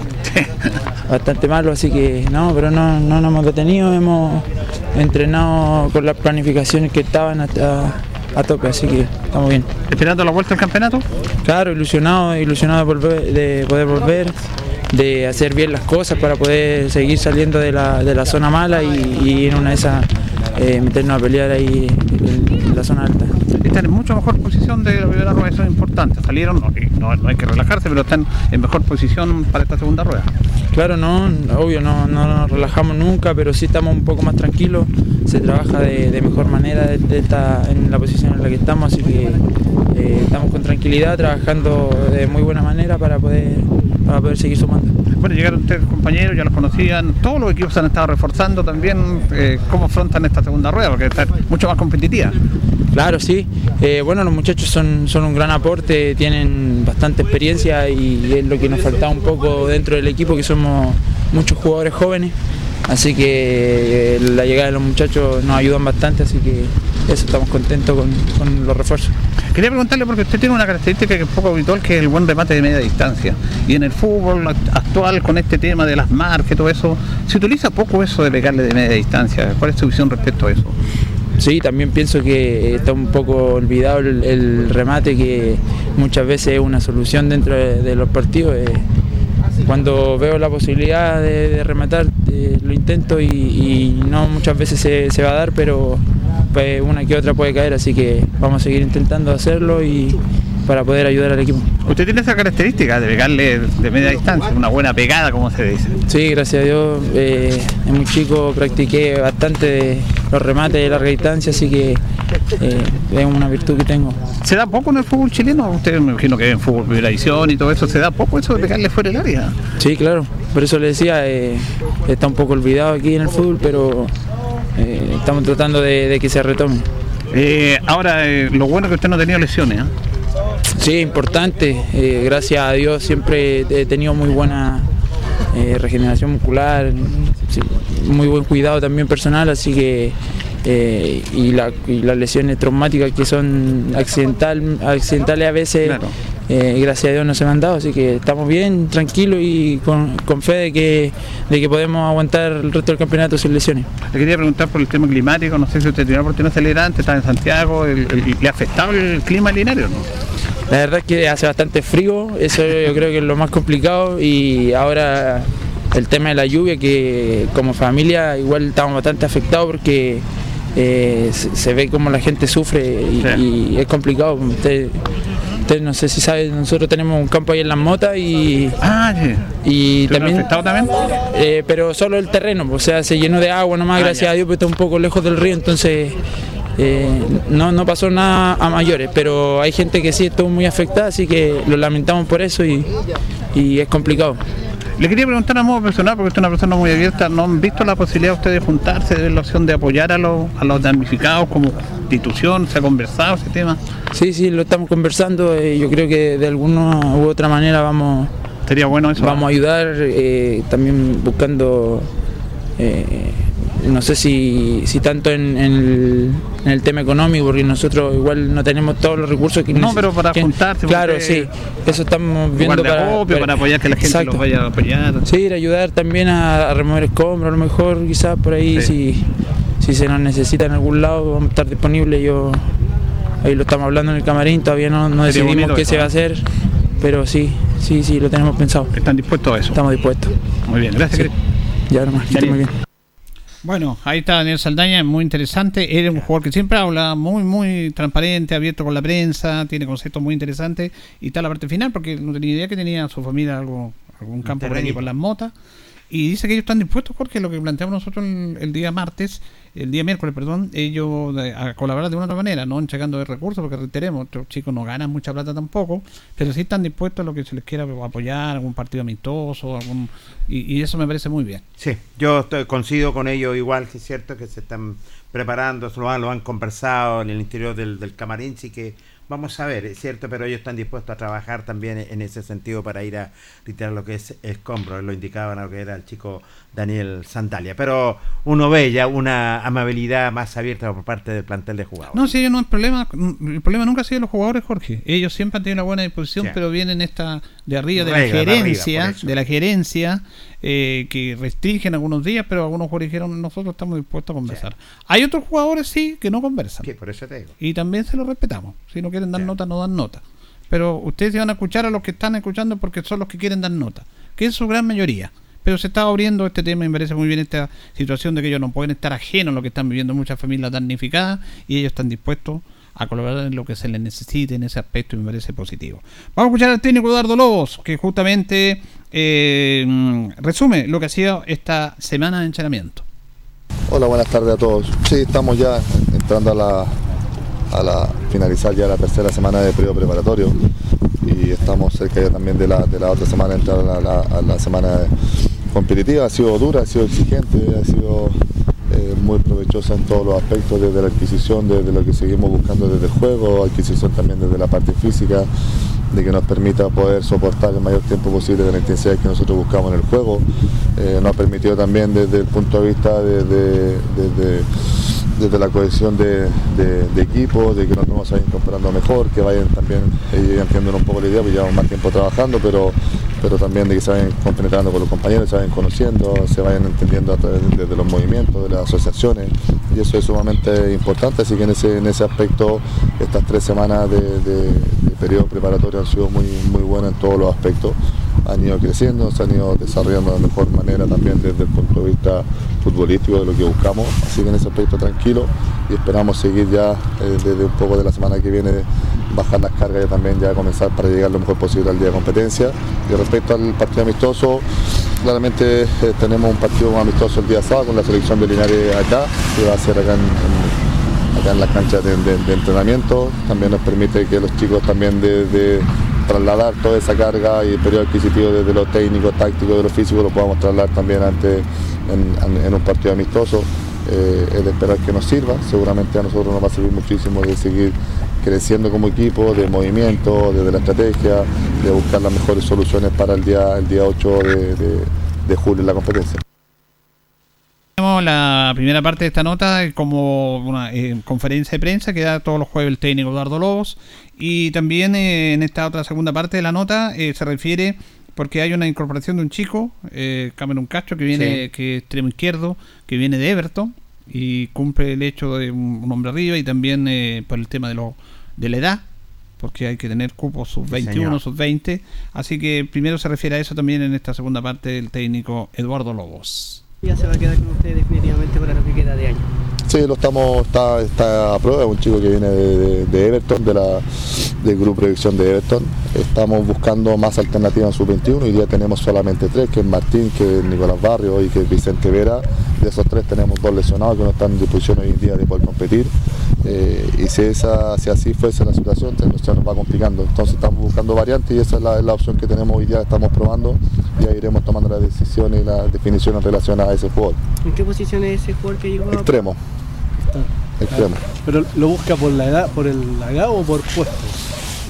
bastante malo, así que no, pero no, no nos hemos detenido, hemos entrenado con las planificaciones que estaban hasta a tope, así que estamos bien. ¿Esperando la vuelta al campeonato? Claro, ilusionado, ilusionado de, volver- de poder volver de hacer bien las cosas para poder seguir saliendo de la, de la zona mala y, en una de esas eh, meternos a pelear ahí en, en la zona alta. Están en mucho mejor posición de la primera rueda, eso es importante. Salieron, no, y no, no hay que relajarse, pero están en mejor posición para esta segunda rueda. Claro, no, obvio, no, no nos relajamos nunca, pero sí estamos un poco más tranquilos, se trabaja de, de mejor manera de- de esta- en la posición en la que estamos, así que eh, estamos con tranquilidad, trabajando de muy buena manera para poder, para poder seguir sumando. Bueno, llegaron ustedes compañeros, ya los conocían, todos los equipos se han estado reforzando también. eh, ¿Cómo afrontan esta segunda rueda? Porque está mucho más competitiva. Claro, sí. Eh, bueno, los muchachos son, son un gran aporte, tienen bastante experiencia y es lo que nos faltaba un poco dentro del equipo, que somos muchos jugadores jóvenes. Así que eh, la llegada de los muchachos nos ayudan bastante, así que eso estamos contentos con, con los refuerzos. Quería preguntarle porque usted tiene una característica que es poco habitual, que es el buen remate de media distancia. Y en el fútbol act- actual, con este tema de las marcas y todo eso, se utiliza poco eso de pegarle de media distancia. ¿Cuál es su visión respecto a eso? Sí, también pienso que está un poco olvidado el, el remate, que muchas veces es una solución dentro de, de los partidos. eh, cuando veo la posibilidad de, de rematar, eh, lo intento y, y no muchas veces se, se va a dar, pero pues, una que otra puede caer, así que vamos a seguir intentando hacerlo y para poder ayudar al equipo. Usted tiene esa característica de pegarle de media distancia, una buena pegada, como se dice. Sí, gracias a Dios, eh, es muy chico, practiqué bastante los remates de larga distancia, así que eh, es una virtud que tengo. ¿Se da poco en el fútbol chileno? Usted me imagino que en fútbol división y todo eso, ¿se da poco eso de pegarle fuera del área? Sí, claro, por eso le decía, eh, está un poco olvidado aquí en el fútbol, pero eh, estamos tratando de, de que se retome. Eh, ahora, lo bueno es que usted no ha tenido lesiones. ¿eh? Sí, importante, gracias a Dios siempre he tenido muy buena regeneración muscular, muy buen cuidado también personal, así que eh, y, la- y las lesiones traumáticas que son accidental, accidentales a veces, eh, gracias a Dios no se me han dado, así que estamos bien, tranquilos y con, con fe de que, de que podemos aguantar el resto del campeonato sin lesiones. Le quería preguntar por el tema climático, no sé si usted tiene la oportunidad de salir antes, está en Santiago, el- el- ¿le ha afectado el clima linario? No? La verdad es que hace bastante frío, eso yo creo que es lo más complicado y ahora el tema de la lluvia que como familia igual estamos bastante afectados porque eh, se, se ve como la gente sufre y, y es complicado. Usted, usted no sé si sabe, nosotros tenemos un campo ahí en las motas y, y ¿Pero también, afectado también? eh, pero solo el terreno, o sea, se llenó de agua nomás, Ah, gracias ya. a Dios, pero está un poco lejos del río, entonces eh, no, no pasó nada a mayores, pero hay gente que sí estuvo muy afectada, así que lo lamentamos por eso y, y es complicado. Le quería preguntar a modo personal, porque usted es una persona muy abierta, ¿no han visto la posibilidad ustedes de juntarse, de ver la opción de apoyar a los, a los damnificados como institución? ¿Se ha conversado ese tema? Sí, sí, lo estamos conversando, eh, yo creo que de alguna u otra manera vamos, Sería bueno eso. vamos a ayudar, eh, también buscando, eh, no sé si, si tanto en, en el, en el tema económico, porque nosotros igual no tenemos todos los recursos que No, pero para que- juntarse, Claro, sí, eso estamos viendo para, para apoyar que la gente Exacto. los vaya a apoyar. Sí, ir a ayudar también a, a remover escombros, a lo mejor quizás por ahí si, si se nos necesita en algún lado, vamos a estar disponibles. Yo ahí lo estamos hablando en el camarín, todavía no, decidimos qué se va a hacer, pero sí, sí, sí, lo tenemos pensado. ¿Están dispuestos a eso? Estamos dispuestos. Muy bien, gracias. Sí. Ya nomás, muy bien. Bueno, ahí está Daniel Saldaña, muy interesante. Era un jugador que siempre habla, muy, muy transparente, abierto con la prensa, tiene conceptos muy interesantes. Y está la parte final, porque no tenía idea que tenía su familia algo, algún campo por aquí terrenito. por las motas. Y dice que ellos están dispuestos, Jorge, lo que planteamos nosotros el, día martes, el día miércoles, perdón, ellos de- a colaborar de una otra manera, no entregando de recursos, porque reiteremos, estos chicos no ganan mucha plata tampoco, pero sí están dispuestos a lo que se les quiera apoyar, algún partido amistoso, algún y, y eso me parece muy bien. Sí, yo estoy, coincido con ellos igual, que es cierto que se están preparando, lo han, lo han conversado en el interior del, del camarín, sí que vamos a ver, es cierto, pero ellos están dispuestos a trabajar también en ese sentido para ir a retirar lo que es escombro, lo indicaban a lo que era el chico Daniel Sandalia. Pero uno ve ya una amabilidad más abierta por parte del plantel de jugadores. No, si ellos no es problema. El problema nunca ha sido los jugadores, Jorge. Ellos siempre han tenido una buena disposición, Sí. pero vienen esta de arriba de la Regla de arriba, gerencia, de la gerencia, eh, que restringen algunos días, pero algunos jugadores dijeron nosotros estamos dispuestos a conversar. Hay otros jugadores sí que no conversan. por eso te digo. Y también se lo respetamos. Si no quieren dar nota, no dan nota. Pero ustedes se van a escuchar a los que están escuchando porque son los que quieren dar nota. que es su gran mayoría. Pero se está abriendo este tema y me parece muy bien esta situación de que ellos no pueden estar ajenos a lo que están viviendo muchas familias damnificadas y ellos están dispuestos a colaborar en lo que se les necesite en ese aspecto y me parece positivo. Vamos a escuchar al técnico Eduardo Lobos, que justamente eh, resume lo que ha sido esta semana de entrenamiento. Hola, buenas tardes a todos. Sí, estamos ya entrando a la, a la finalizar ya la tercera semana de periodo preparatorio y estamos cerca ya también de la, de la otra semana, entrar a la- a la semana competitiva. Ha sido dura, ha sido exigente, ha sido eh, muy provechosa en todos los aspectos, desde la adquisición, desde lo que seguimos buscando desde el juego, adquisición también desde la parte física, de que nos permita poder soportar el mayor tiempo posible de la intensidad que nosotros buscamos en el juego. Eh, nos ha permitido también desde el punto de vista de, de- desde la cohesión de, de- de equipo, de que nos vamos a ir incorporando mejor, que vayan también eh, entiendan un poco la idea, porque llevamos más tiempo trabajando, pero, pero también de que se vayan compenetrando con los compañeros, se vayan conociendo, se vayan entendiendo a través de, de los movimientos, de las asociaciones, y eso es sumamente importante, así que en ese, en ese aspecto estas tres semanas de periodo preparatorio han sido muy, muy buenas en todos los aspectos, han ido creciendo, se han ido desarrollando de mejor manera también desde el punto de vista futbolístico de lo que buscamos, así que en ese aspecto tranquilo y esperamos seguir ya eh, desde un poco de la semana que viene bajar las cargas y también ya comenzar para llegar lo mejor posible al día de competencia. Y respecto al partido amistoso, claramente eh, tenemos un partido amistoso el día sábado con la selección de Linares acá, que va a ser acá en, en- acá en la cancha de, de- de entrenamiento. También nos permite que los chicos también de, de trasladar toda esa carga y el periodo adquisitivo desde lo técnico, táctico, de lo físico, lo podamos trasladar también ante, en, en- en un partido amistoso. Eh, es de esperar que nos sirva, seguramente a nosotros nos va a servir muchísimo de seguir creciendo como equipo, de movimiento, desde la estrategia, de buscar las mejores soluciones para el día, el día 8 de, de- de julio en la competencia. La primera parte de esta nota como una eh, conferencia de prensa que da todos los jueves el técnico Eduardo Lobos y también eh, en esta otra segunda parte de la nota eh, se refiere porque hay una incorporación de un chico, eh, Cameron Castro, que viene, Sí. que es extremo izquierdo, que viene de Everton y cumple el hecho de un, hombre arriba y también eh, por el tema de, lo, de la edad, porque hay que tener cupos sub 21, señor. sub 20. Así que primero se refiere a eso también en esta segunda parte del técnico Eduardo Lobos. Ya se va a quedar con usted definitivamente para lo que queda de año. Sí, lo estamos, está, está a prueba, un chico que viene de, de- de Everton, de la, del grupo de dirección de Everton. Estamos buscando más alternativas en sub-21 y ya tenemos solamente tres, que es Martín, que es Nicolás Barrio y que es Vicente Vera. De esos tres tenemos dos lesionados que no están en disposición hoy en día de poder competir. Eh, y si, esa, si así fuese la situación, se nos, va complicando. Entonces estamos buscando variantes y esa es la, la opción que tenemos hoy día, estamos probando y ahí iremos tomando la decisión y la definición en relación a ese jugador. ¿En qué posición es ese jugador que llegó? ¿Pero lo busca por la edad, por el, edad o por puesto?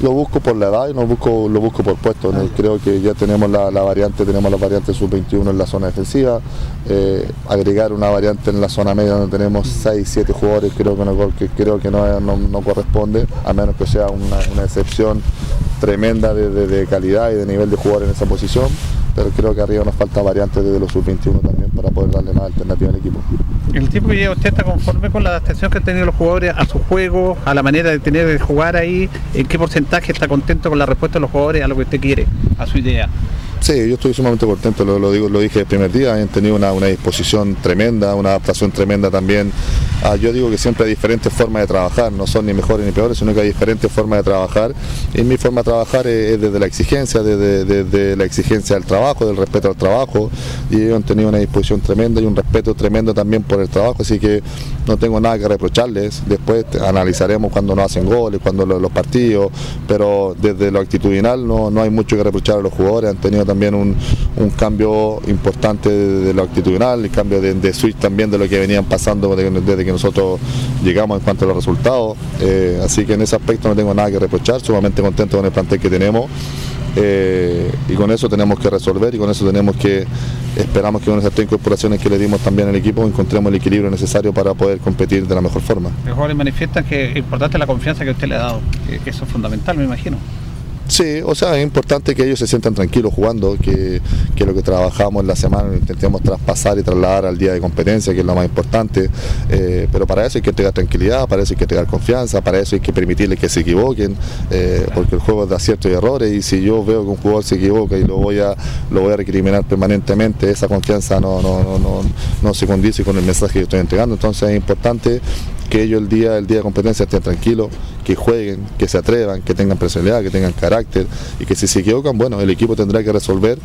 Lo busco por la edad y no busco, lo busco por puesto. ¿no? Creo que ya tenemos la, la variante, tenemos la variante sub-21 en la zona defensiva. Eh, agregar una variante en la zona media donde tenemos 6, 7 jugadores creo que no, que creo que no, no- no corresponde, a menos que sea una, una excepción tremenda de, de- de calidad y de nivel de jugador en esa posición. Pero creo que arriba nos falta variantes desde los sub-21 también para poder darle más alternativa al equipo. El tiempo que usted está conforme con la adaptación que han tenido los jugadores a su juego, a la manera de tener de jugar ahí, en qué porcentaje está contento con la respuesta de los jugadores a lo que usted quiere, a su idea. Sí, yo estoy sumamente contento, lo, digo, lo dije el primer día, han tenido una, una disposición tremenda, una adaptación tremenda también. Ah, yo digo que siempre hay diferentes formas de trabajar, no son ni mejores ni peores, sino que hay diferentes formas de trabajar. Y mi forma de trabajar es, es desde la exigencia, desde, desde la exigencia del trabajo, del respeto al trabajo. Y ellos han tenido una disposición tremenda y un respeto tremendo también por el trabajo, así que no tengo nada que reprocharles. Después analizaremos cuando nos hacen goles, cuando lo- los partidos, pero desde lo actitudinal no, no hay mucho que reprochar a los jugadores, han tenido también un, cambio importante de, de lo actitudinal, el cambio de, de switch también de lo que venían pasando de- desde que nosotros llegamos en cuanto a los resultados. Eh, así que en ese aspecto no tengo nada que reprochar, sumamente contento con el plantel que tenemos. Eh, y con eso tenemos que resolver y con eso tenemos que esperamos que con esas tres incorporaciones que le dimos también al equipo encontremos el equilibrio necesario para poder competir de la mejor forma. Los jugadores manifiestan que es importante la confianza que usted le ha dado, eso es fundamental, me imagino. Sí, o sea, es importante que ellos se sientan tranquilos jugando, que, que lo que trabajamos en la semana lo intentemos traspasar y trasladar al día de competencia, que es lo más importante. Eh, pero para eso hay que entregar tranquilidad, para eso hay que entregar confianza, para eso hay que permitirles que se equivoquen, eh, porque el juego es de aciertos y errores. Y si yo veo que un jugador se equivoca y lo voy a, lo voy a recriminar permanentemente, esa confianza no, no, no, no, no se condice con el mensaje que estoy entregando. Entonces es importante que ellos el día, el día de competencia estén tranquilos, que jueguen, que se atrevan, que tengan personalidad, que tengan carácter y que si se equivocan, bueno, el equipo tendrá que resolver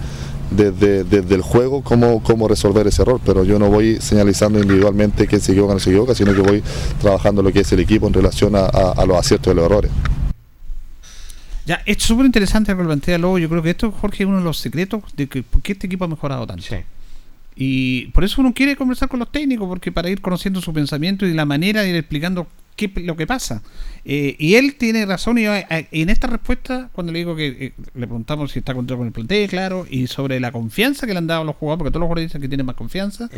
desde, desde el juego cómo, cómo resolver ese error, pero yo no voy señalizando individualmente quién se equivoca o no se equivoca, sino que voy trabajando lo que es el equipo en relación a, a- a los aciertos y los errores. Ya, es súper interesante lo que plantea Lobo. Yo creo que esto, Jorge, es uno de los secretos de que por qué este equipo ha mejorado tanto. Y por eso uno quiere conversar con los técnicos, porque para ir conociendo su pensamiento y la manera de ir explicando qué lo que pasa. Eh, y él tiene razón, y eh, en esta respuesta, cuando le digo que eh, le preguntamos si está contento con el plantel, claro, y sobre la confianza que le han dado a los jugadores, porque todos los jugadores dicen que tienen más confianza,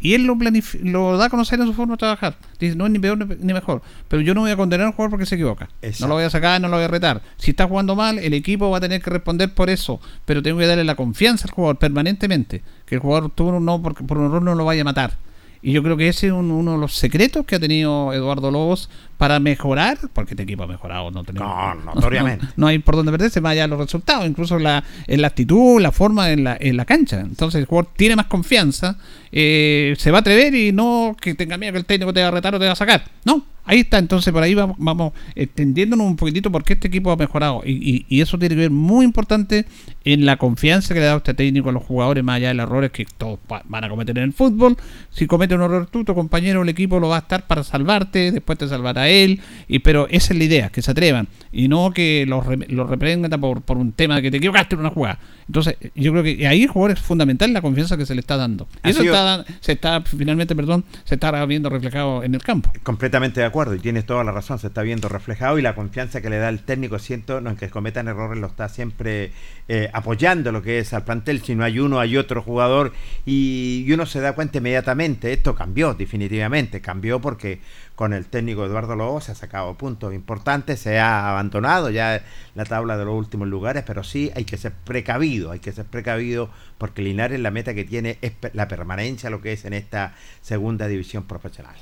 y él lo, da a conocer en su forma de trabajar. Dice, no es ni peor ni mejor, pero yo no voy a condenar al jugador porque se equivoca. No lo voy a sacar, no lo voy a retar. Si está jugando mal, el equipo va a tener que responder por eso, pero tengo que darle la confianza al jugador permanentemente, que el jugador tú no porque por un error no lo vaya a matar. Y yo creo que ese es un- uno de los secretos que ha tenido Eduardo Lobos para mejorar, porque este equipo ha mejorado, no tenemos. No, notoriamente. No, no hay por dónde perderse, más allá de los resultados, incluso la, en la actitud, la forma en la, en la cancha. Entonces el jugador tiene más confianza, eh, se va a atrever y no que tenga miedo que el técnico te va a retar o te va a sacar. No, ahí está, entonces por ahí vamos, vamos extendiéndonos un poquitito porque este equipo ha mejorado. Y, y- y eso tiene que ver muy importante en la confianza que le da este técnico a los jugadores, más allá de los errores que todos va- van a cometer en el fútbol. Si comete un error tú, tu compañero el equipo lo va a estar para salvarte, después te salvará él. Y, pero esa es la idea, que se atrevan y no que los, re- los reprendan por, por un tema de que te equivocaste en una jugada. Entonces, yo creo que ahí el jugador es fundamental la confianza que se le está dando. Y eso está, se está finalmente, perdón, se está viendo reflejado en el campo. Completamente de acuerdo y tienes toda la razón, se está viendo reflejado y la confianza que le da el técnico, siento, no es que cometan errores, lo está siempre eh, apoyando lo que es al plantel, si no hay uno, hay otro jugador y, y uno se da cuenta inmediatamente, esto cambió definitivamente, cambió porque con el técnico Eduardo Lobo se ha sacado puntos importantes, se ha abandonado ya la tabla de los últimos lugares, pero sí hay que ser precavido, hay que ser precavido porque Linares la meta que tiene es la permanencia, lo que es en esta segunda división profesional.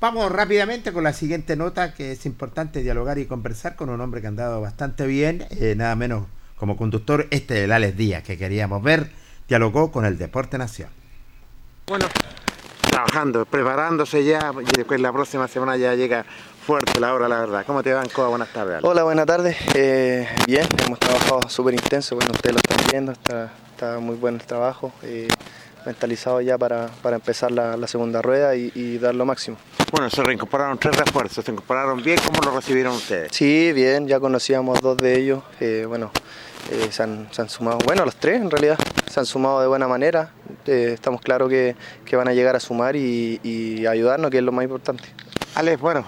Vamos rápidamente con la siguiente nota que es importante dialogar y conversar con un hombre que ha andado bastante bien, eh, nada menos como conductor, este del Alex Díaz que queríamos ver, dialogó con el Deporte Nación. Bueno, trabajando, preparándose ya, y después la próxima semana ya llega fuerte la hora, la verdad. ¿Cómo te va, Ancoa? Buenas tardes. Alex. Hola, buenas tardes. Eh, bien, hemos trabajado súper intenso, bueno, ustedes lo están viendo, está, está muy bueno el trabajo, eh, mentalizado ya para, para empezar la, la segunda rueda y, y dar lo máximo. Bueno, se reincorporaron tres refuerzos, se incorporaron bien, ¿cómo lo recibieron ustedes? Sí, bien, ya conocíamos dos de ellos, eh, bueno, eh, se, han, se han sumado, bueno, los tres en realidad, se han sumado de buena manera, eh, estamos claros que, que van a llegar a sumar y, y ayudarnos, que es lo más importante. Alex, bueno,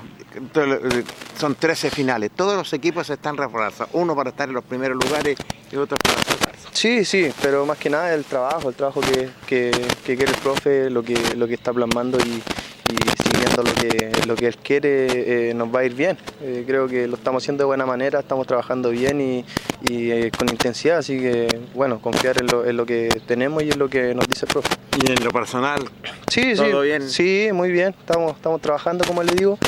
son 13 finales, todos los equipos están reforzados, uno para estar en los primeros lugares y otro para salvarse. Sí, sí, pero más que nada el trabajo, el trabajo que, que, que quiere el profe, lo que, lo que está plasmando y, y siguiendo lo que, lo que él quiere, eh, nos va a ir bien. Eh, creo que lo estamos haciendo de buena manera, estamos trabajando bien y, y, eh, con intensidad, así que bueno, confiar en lo, en lo que tenemos y en lo que nos dice el profe. Y en lo personal, Sí, ¿Todo sí, bien? sí, muy bien. Estamos, estamos trabajando, como le digo,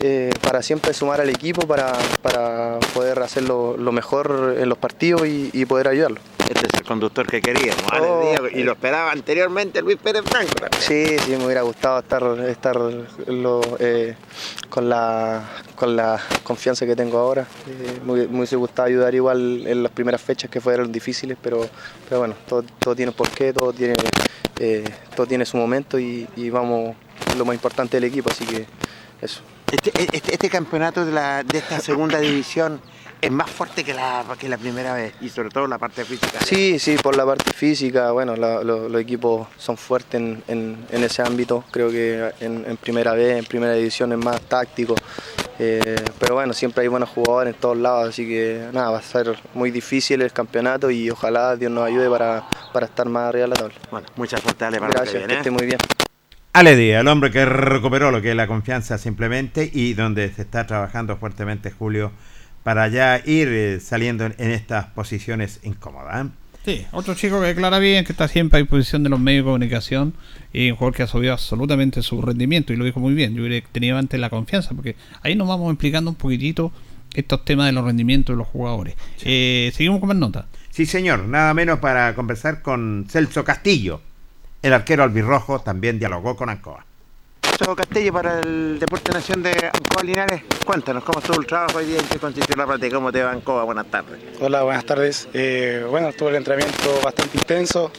eh, para siempre sumar al equipo, para, para poder hacer lo, mejor en los partidos y, y poder ayudarlo. Este es el conductor que queríamos, Oh, y lo esperaba anteriormente Luis Pérez Franco. Sí, sí, me hubiera gustado estar, estar lo, eh, con, la, con la confianza que tengo ahora. Eh, me, me hubiese gustado ayudar igual en las primeras fechas que fueron difíciles, pero, pero bueno, todo, todo tiene porqué, todo tiene, eh, todo tiene su momento y, y vamos, lo más importante del equipo, así que eso. Este, este- este campeonato de, la, de esta segunda división es más fuerte que la, que la primera vez y sobre todo la parte física. Sí, sí, por la parte física, bueno, la- lo- los equipos son fuertes en, en- en ese ámbito, creo que en, en primera vez, en primera división es más táctico, eh, pero bueno, siempre hay buenos jugadores en todos lados, así que nada, va a ser muy difícil el campeonato y ojalá Dios nos ayude para, para estar más arriba de la tabla. Bueno, mucha suerte, Ale, para que Gracias, que esté muy bien. Ale Díaz, el hombre que recuperó lo que es la confianza simplemente y donde se está trabajando fuertemente Julio para ya ir eh, saliendo en, en estas posiciones incómodas. ¿eh? Sí, otro chico que declara bien, que está siempre a disposición de los medios de comunicación y un jugador que ha subido absolutamente su rendimiento y lo dijo muy bien. Yo hubiera tenido antes la confianza porque ahí nos vamos explicando un poquitito estos temas de los rendimientos de los jugadores. Eh, seguimos con más notas. Sí, señor, nada menos para conversar con Celso Castillo. El arquero albirrojo también dialogó con Ancoa. Castillo para el Deporte Nación de Ancoa Linares. Cuéntanos cómo estuvo el trabajo hoy día en qué consistió la práctica, cómo te va Ancoa. Buenas tardes. Hola, buenas tardes. Eh, bueno, estuvo el entrenamiento bastante intenso,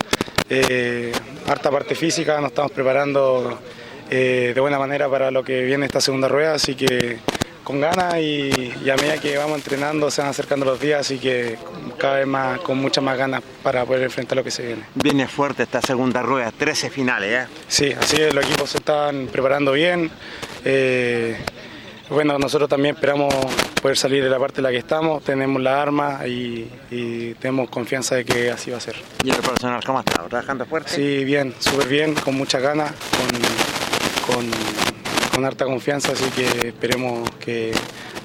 eh, harta parte física, nos estamos preparando eh, de buena manera para lo que viene esta segunda rueda, así que con ganas y, y a medida que vamos entrenando se van acercando los días, así que cada vez más con muchas más ganas para poder enfrentar lo que se viene. Viene fuerte esta segunda rueda, 13 finales, ¿eh? Sí, así es, los equipos se están preparando bien. eh, bueno, nosotros también esperamos poder salir de la parte en la que estamos, tenemos la arma y, y tenemos confianza de que así va a ser. ¿Y el personal cómo estado? ¿Trabajando fuerte? Sí, bien, súper bien, con muchas ganas, con, con, con harta confianza, así que esperemos que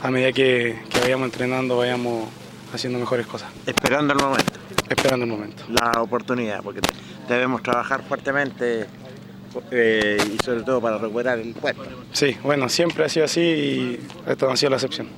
a medida que, que vayamos entrenando vayamos haciendo mejores cosas. Esperando el momento. Esperando el momento. La oportunidad, porque debemos trabajar fuertemente eh, y sobre todo para recuperar el puesto. Sí, bueno, siempre ha sido así y esto no ha sido la excepción.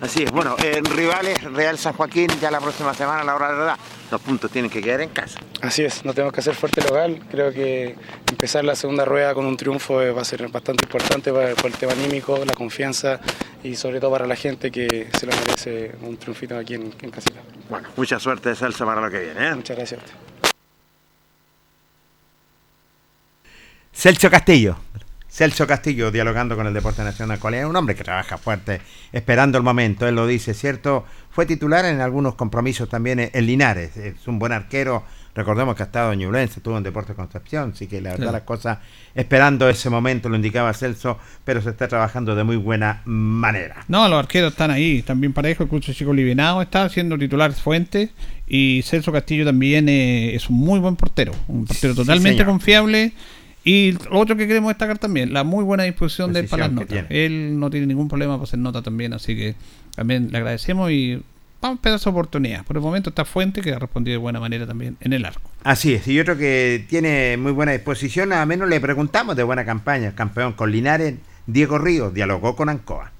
Así es, bueno, en rivales, Real San Joaquín, ya la próxima semana a la hora de la verdad, los puntos tienen que quedar en casa. Así es, no tenemos que hacer fuerte local. Creo que empezar la segunda rueda con un triunfo eh, va a ser bastante importante para, por el tema anímico, la confianza y sobre todo para la gente que se lo merece un triunfito aquí en, en casita. Bueno, mucha suerte, Celso, para lo que viene. ¿eh? Muchas gracias. Celso Castillo. Celso Castillo dialogando con el Deporte Nacional Corea, un hombre que trabaja fuerte, esperando el momento, él lo dice, ¿cierto? Fue titular en algunos compromisos también en, Linares, es un buen arquero, recordemos que ha estado en Ñublense, estuvo en Deportes Concepción, así que la verdad Sí. las cosas, esperando ese momento, lo indicaba Celso, pero se está trabajando de muy buena manera. No, los arqueros están ahí, también parejo, el curso chico Livinado está siendo titular Fuentes y Celso Castillo también eh, es un muy buen portero, un portero Sí, totalmente señor. confiable. Y lo otro que queremos destacar también, la muy buena disposición de él para las notas. Él no tiene ningún problema para hacer nota también, así que también le agradecemos y vamos a esa oportunidad. Por el momento está Fuente que ha respondido de buena manera también en el arco. Así es, y otro que tiene muy buena disposición, a menos le preguntamos de buena campaña, el campeón con Linares, Diego Ríos, dialogó con Ancoa.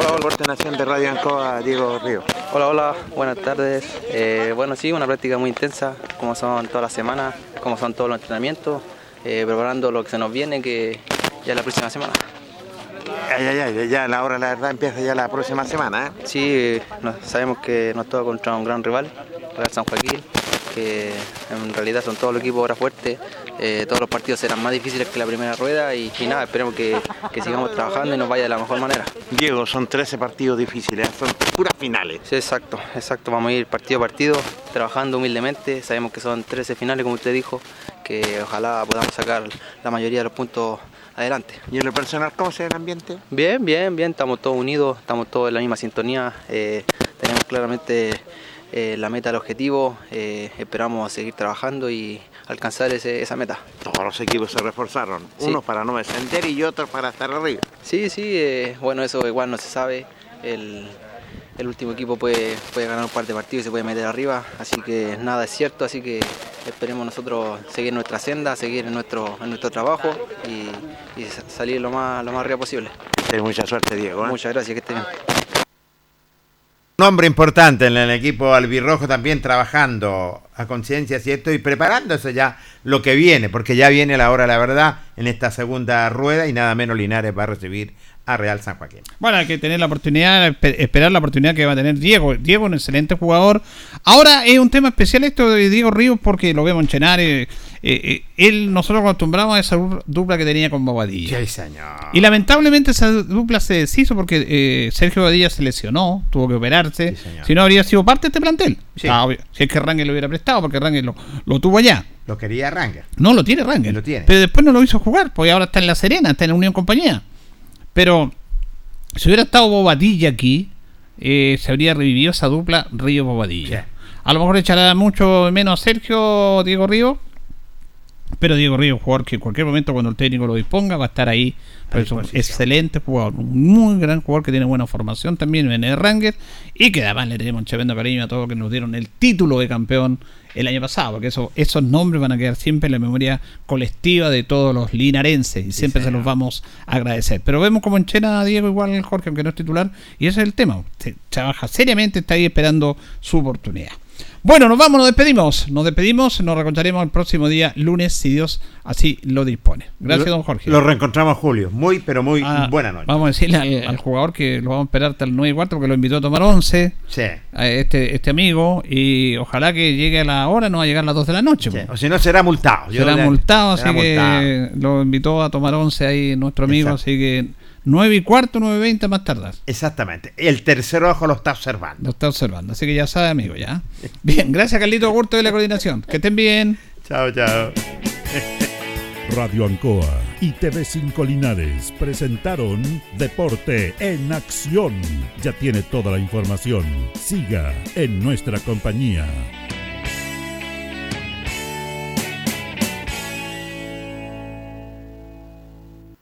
Hola, Deporte Nación de Radio Ancoa, Diego Río. Hola, hola, buenas tardes. Eh, bueno, sí, una práctica muy intensa, como son todas las semanas, como son todos los entrenamientos, eh, preparando lo que se nos viene, que ya es la próxima semana. Ay, ay, ya la hora, la verdad, empieza ya la próxima semana, ¿eh? Sí, sabemos que nos toca contra un gran rival, Real San Joaquín, que en realidad son todos los equipos ahora fuertes, eh, todos los partidos serán más difíciles que la primera rueda y, y nada, esperemos que, que sigamos trabajando y nos vaya de la mejor manera. Diego, son 13 partidos difíciles, son puras finales. Sí, exacto, exacto. Vamos a ir partido a partido, trabajando humildemente. Sabemos que son 13 finales, como usted dijo, que ojalá podamos sacar la mayoría de los puntos adelante. ¿Y en lo personal cómo se ve el ambiente? Bien, bien, bien. Estamos todos unidos, estamos todos en la misma sintonía. eh, tenemos claramente eh, la meta, el objetivo. eh, esperamos seguir trabajando y alcanzar ese- esa meta. Todos los equipos se reforzaron, Sí. unos para no descender y otros para estar arriba. Sí, sí, eh, bueno, eso igual no se sabe. El, el último equipo puede, puede ganar un par de partidos y se puede meter arriba, así que nada es cierto, así que esperemos nosotros seguir nuestra senda, seguir en nuestro, en nuestro trabajo y, y sa- salir lo más, lo más arriba posible. mucha suerte, Diego. ¿eh? Muchas gracias, que esté bien. Un hombre importante en el equipo albirrojo también trabajando a conciencia, ¿cierto? Y preparándose ya lo que viene, porque ya viene la hora, la verdad, en esta segunda rueda y nada menos Linares va a recibir a Real San Joaquín. Bueno, hay que tener la oportunidad, espe- esperar la oportunidad que va a tener Diego. Diego, un excelente jugador. Ahora es un tema especial esto de Diego Ríos porque lo vemos en Chenares. eh, eh, él, nosotros acostumbramos a esa du- dupla que tenía con Bobadilla. Sí. Y lamentablemente esa dupla se deshizo porque eh, Sergio Bobadilla se lesionó, tuvo que operarse. si no, habría sido parte de este plantel. Sí. Ah, obvio, si es que Rangel lo hubiera prestado, porque Rangel lo, lo tuvo allá. Lo quería Ranger. No, lo tiene Rangel. Lo tiene. Pero después no lo hizo jugar, porque ahora está en La Serena, está en la Unión Compañía. Pero si hubiera estado Bobadilla aquí, eh, se habría revivido esa dupla Río Bobadilla. A lo mejor echará mucho menos Sergio Diego Río, Pero Diego Ríos, jugador que en cualquier momento cuando el técnico lo disponga va a estar ahí. Excelente jugador, un muy gran jugador que tiene buena formación también en el Ranger y que además le tenemos un tremendo cariño a todos que nos dieron el título de campeón el año pasado, porque eso, esos nombres van a quedar siempre en la memoria colectiva de todos los linarenses y siempre se los vamos a agradecer. Pero vemos como enchena a Diego igual Jorge, aunque no es titular, y ese es el tema. Se trabaja seriamente, está ahí esperando su oportunidad. Bueno, nos vamos, nos despedimos. Nos despedimos, nos reencontraremos el próximo día, lunes, si Dios así lo dispone. Gracias, don Jorge. Lo reencontramos, Julio. Muy, pero muy Ah, buena noche. Vamos a decirle al, al jugador que lo vamos a esperar hasta el 9 y cuarto porque lo invitó a tomar 11. Sí. a este, este amigo. Y ojalá que llegue a la hora, no va a llegar a las 2 de la noche. po. O si no, será multado. Yo Será le- multado, así será que lo invitó a tomar 11 ahí nuestro amigo. Exacto. Así que 9 y cuarto, 9 y 20 más tardar. Exactamente. El tercer ojo lo está observando. Lo está observando. Así que ya sabe, amigo, ya. Bien, gracias, Carlito Augusto de la coordinación. Que estén bien. Chao, chao. Radio Ancoa y TV5 Linares presentaron Deporte en Acción. Ya tiene toda la información. Siga en nuestra compañía.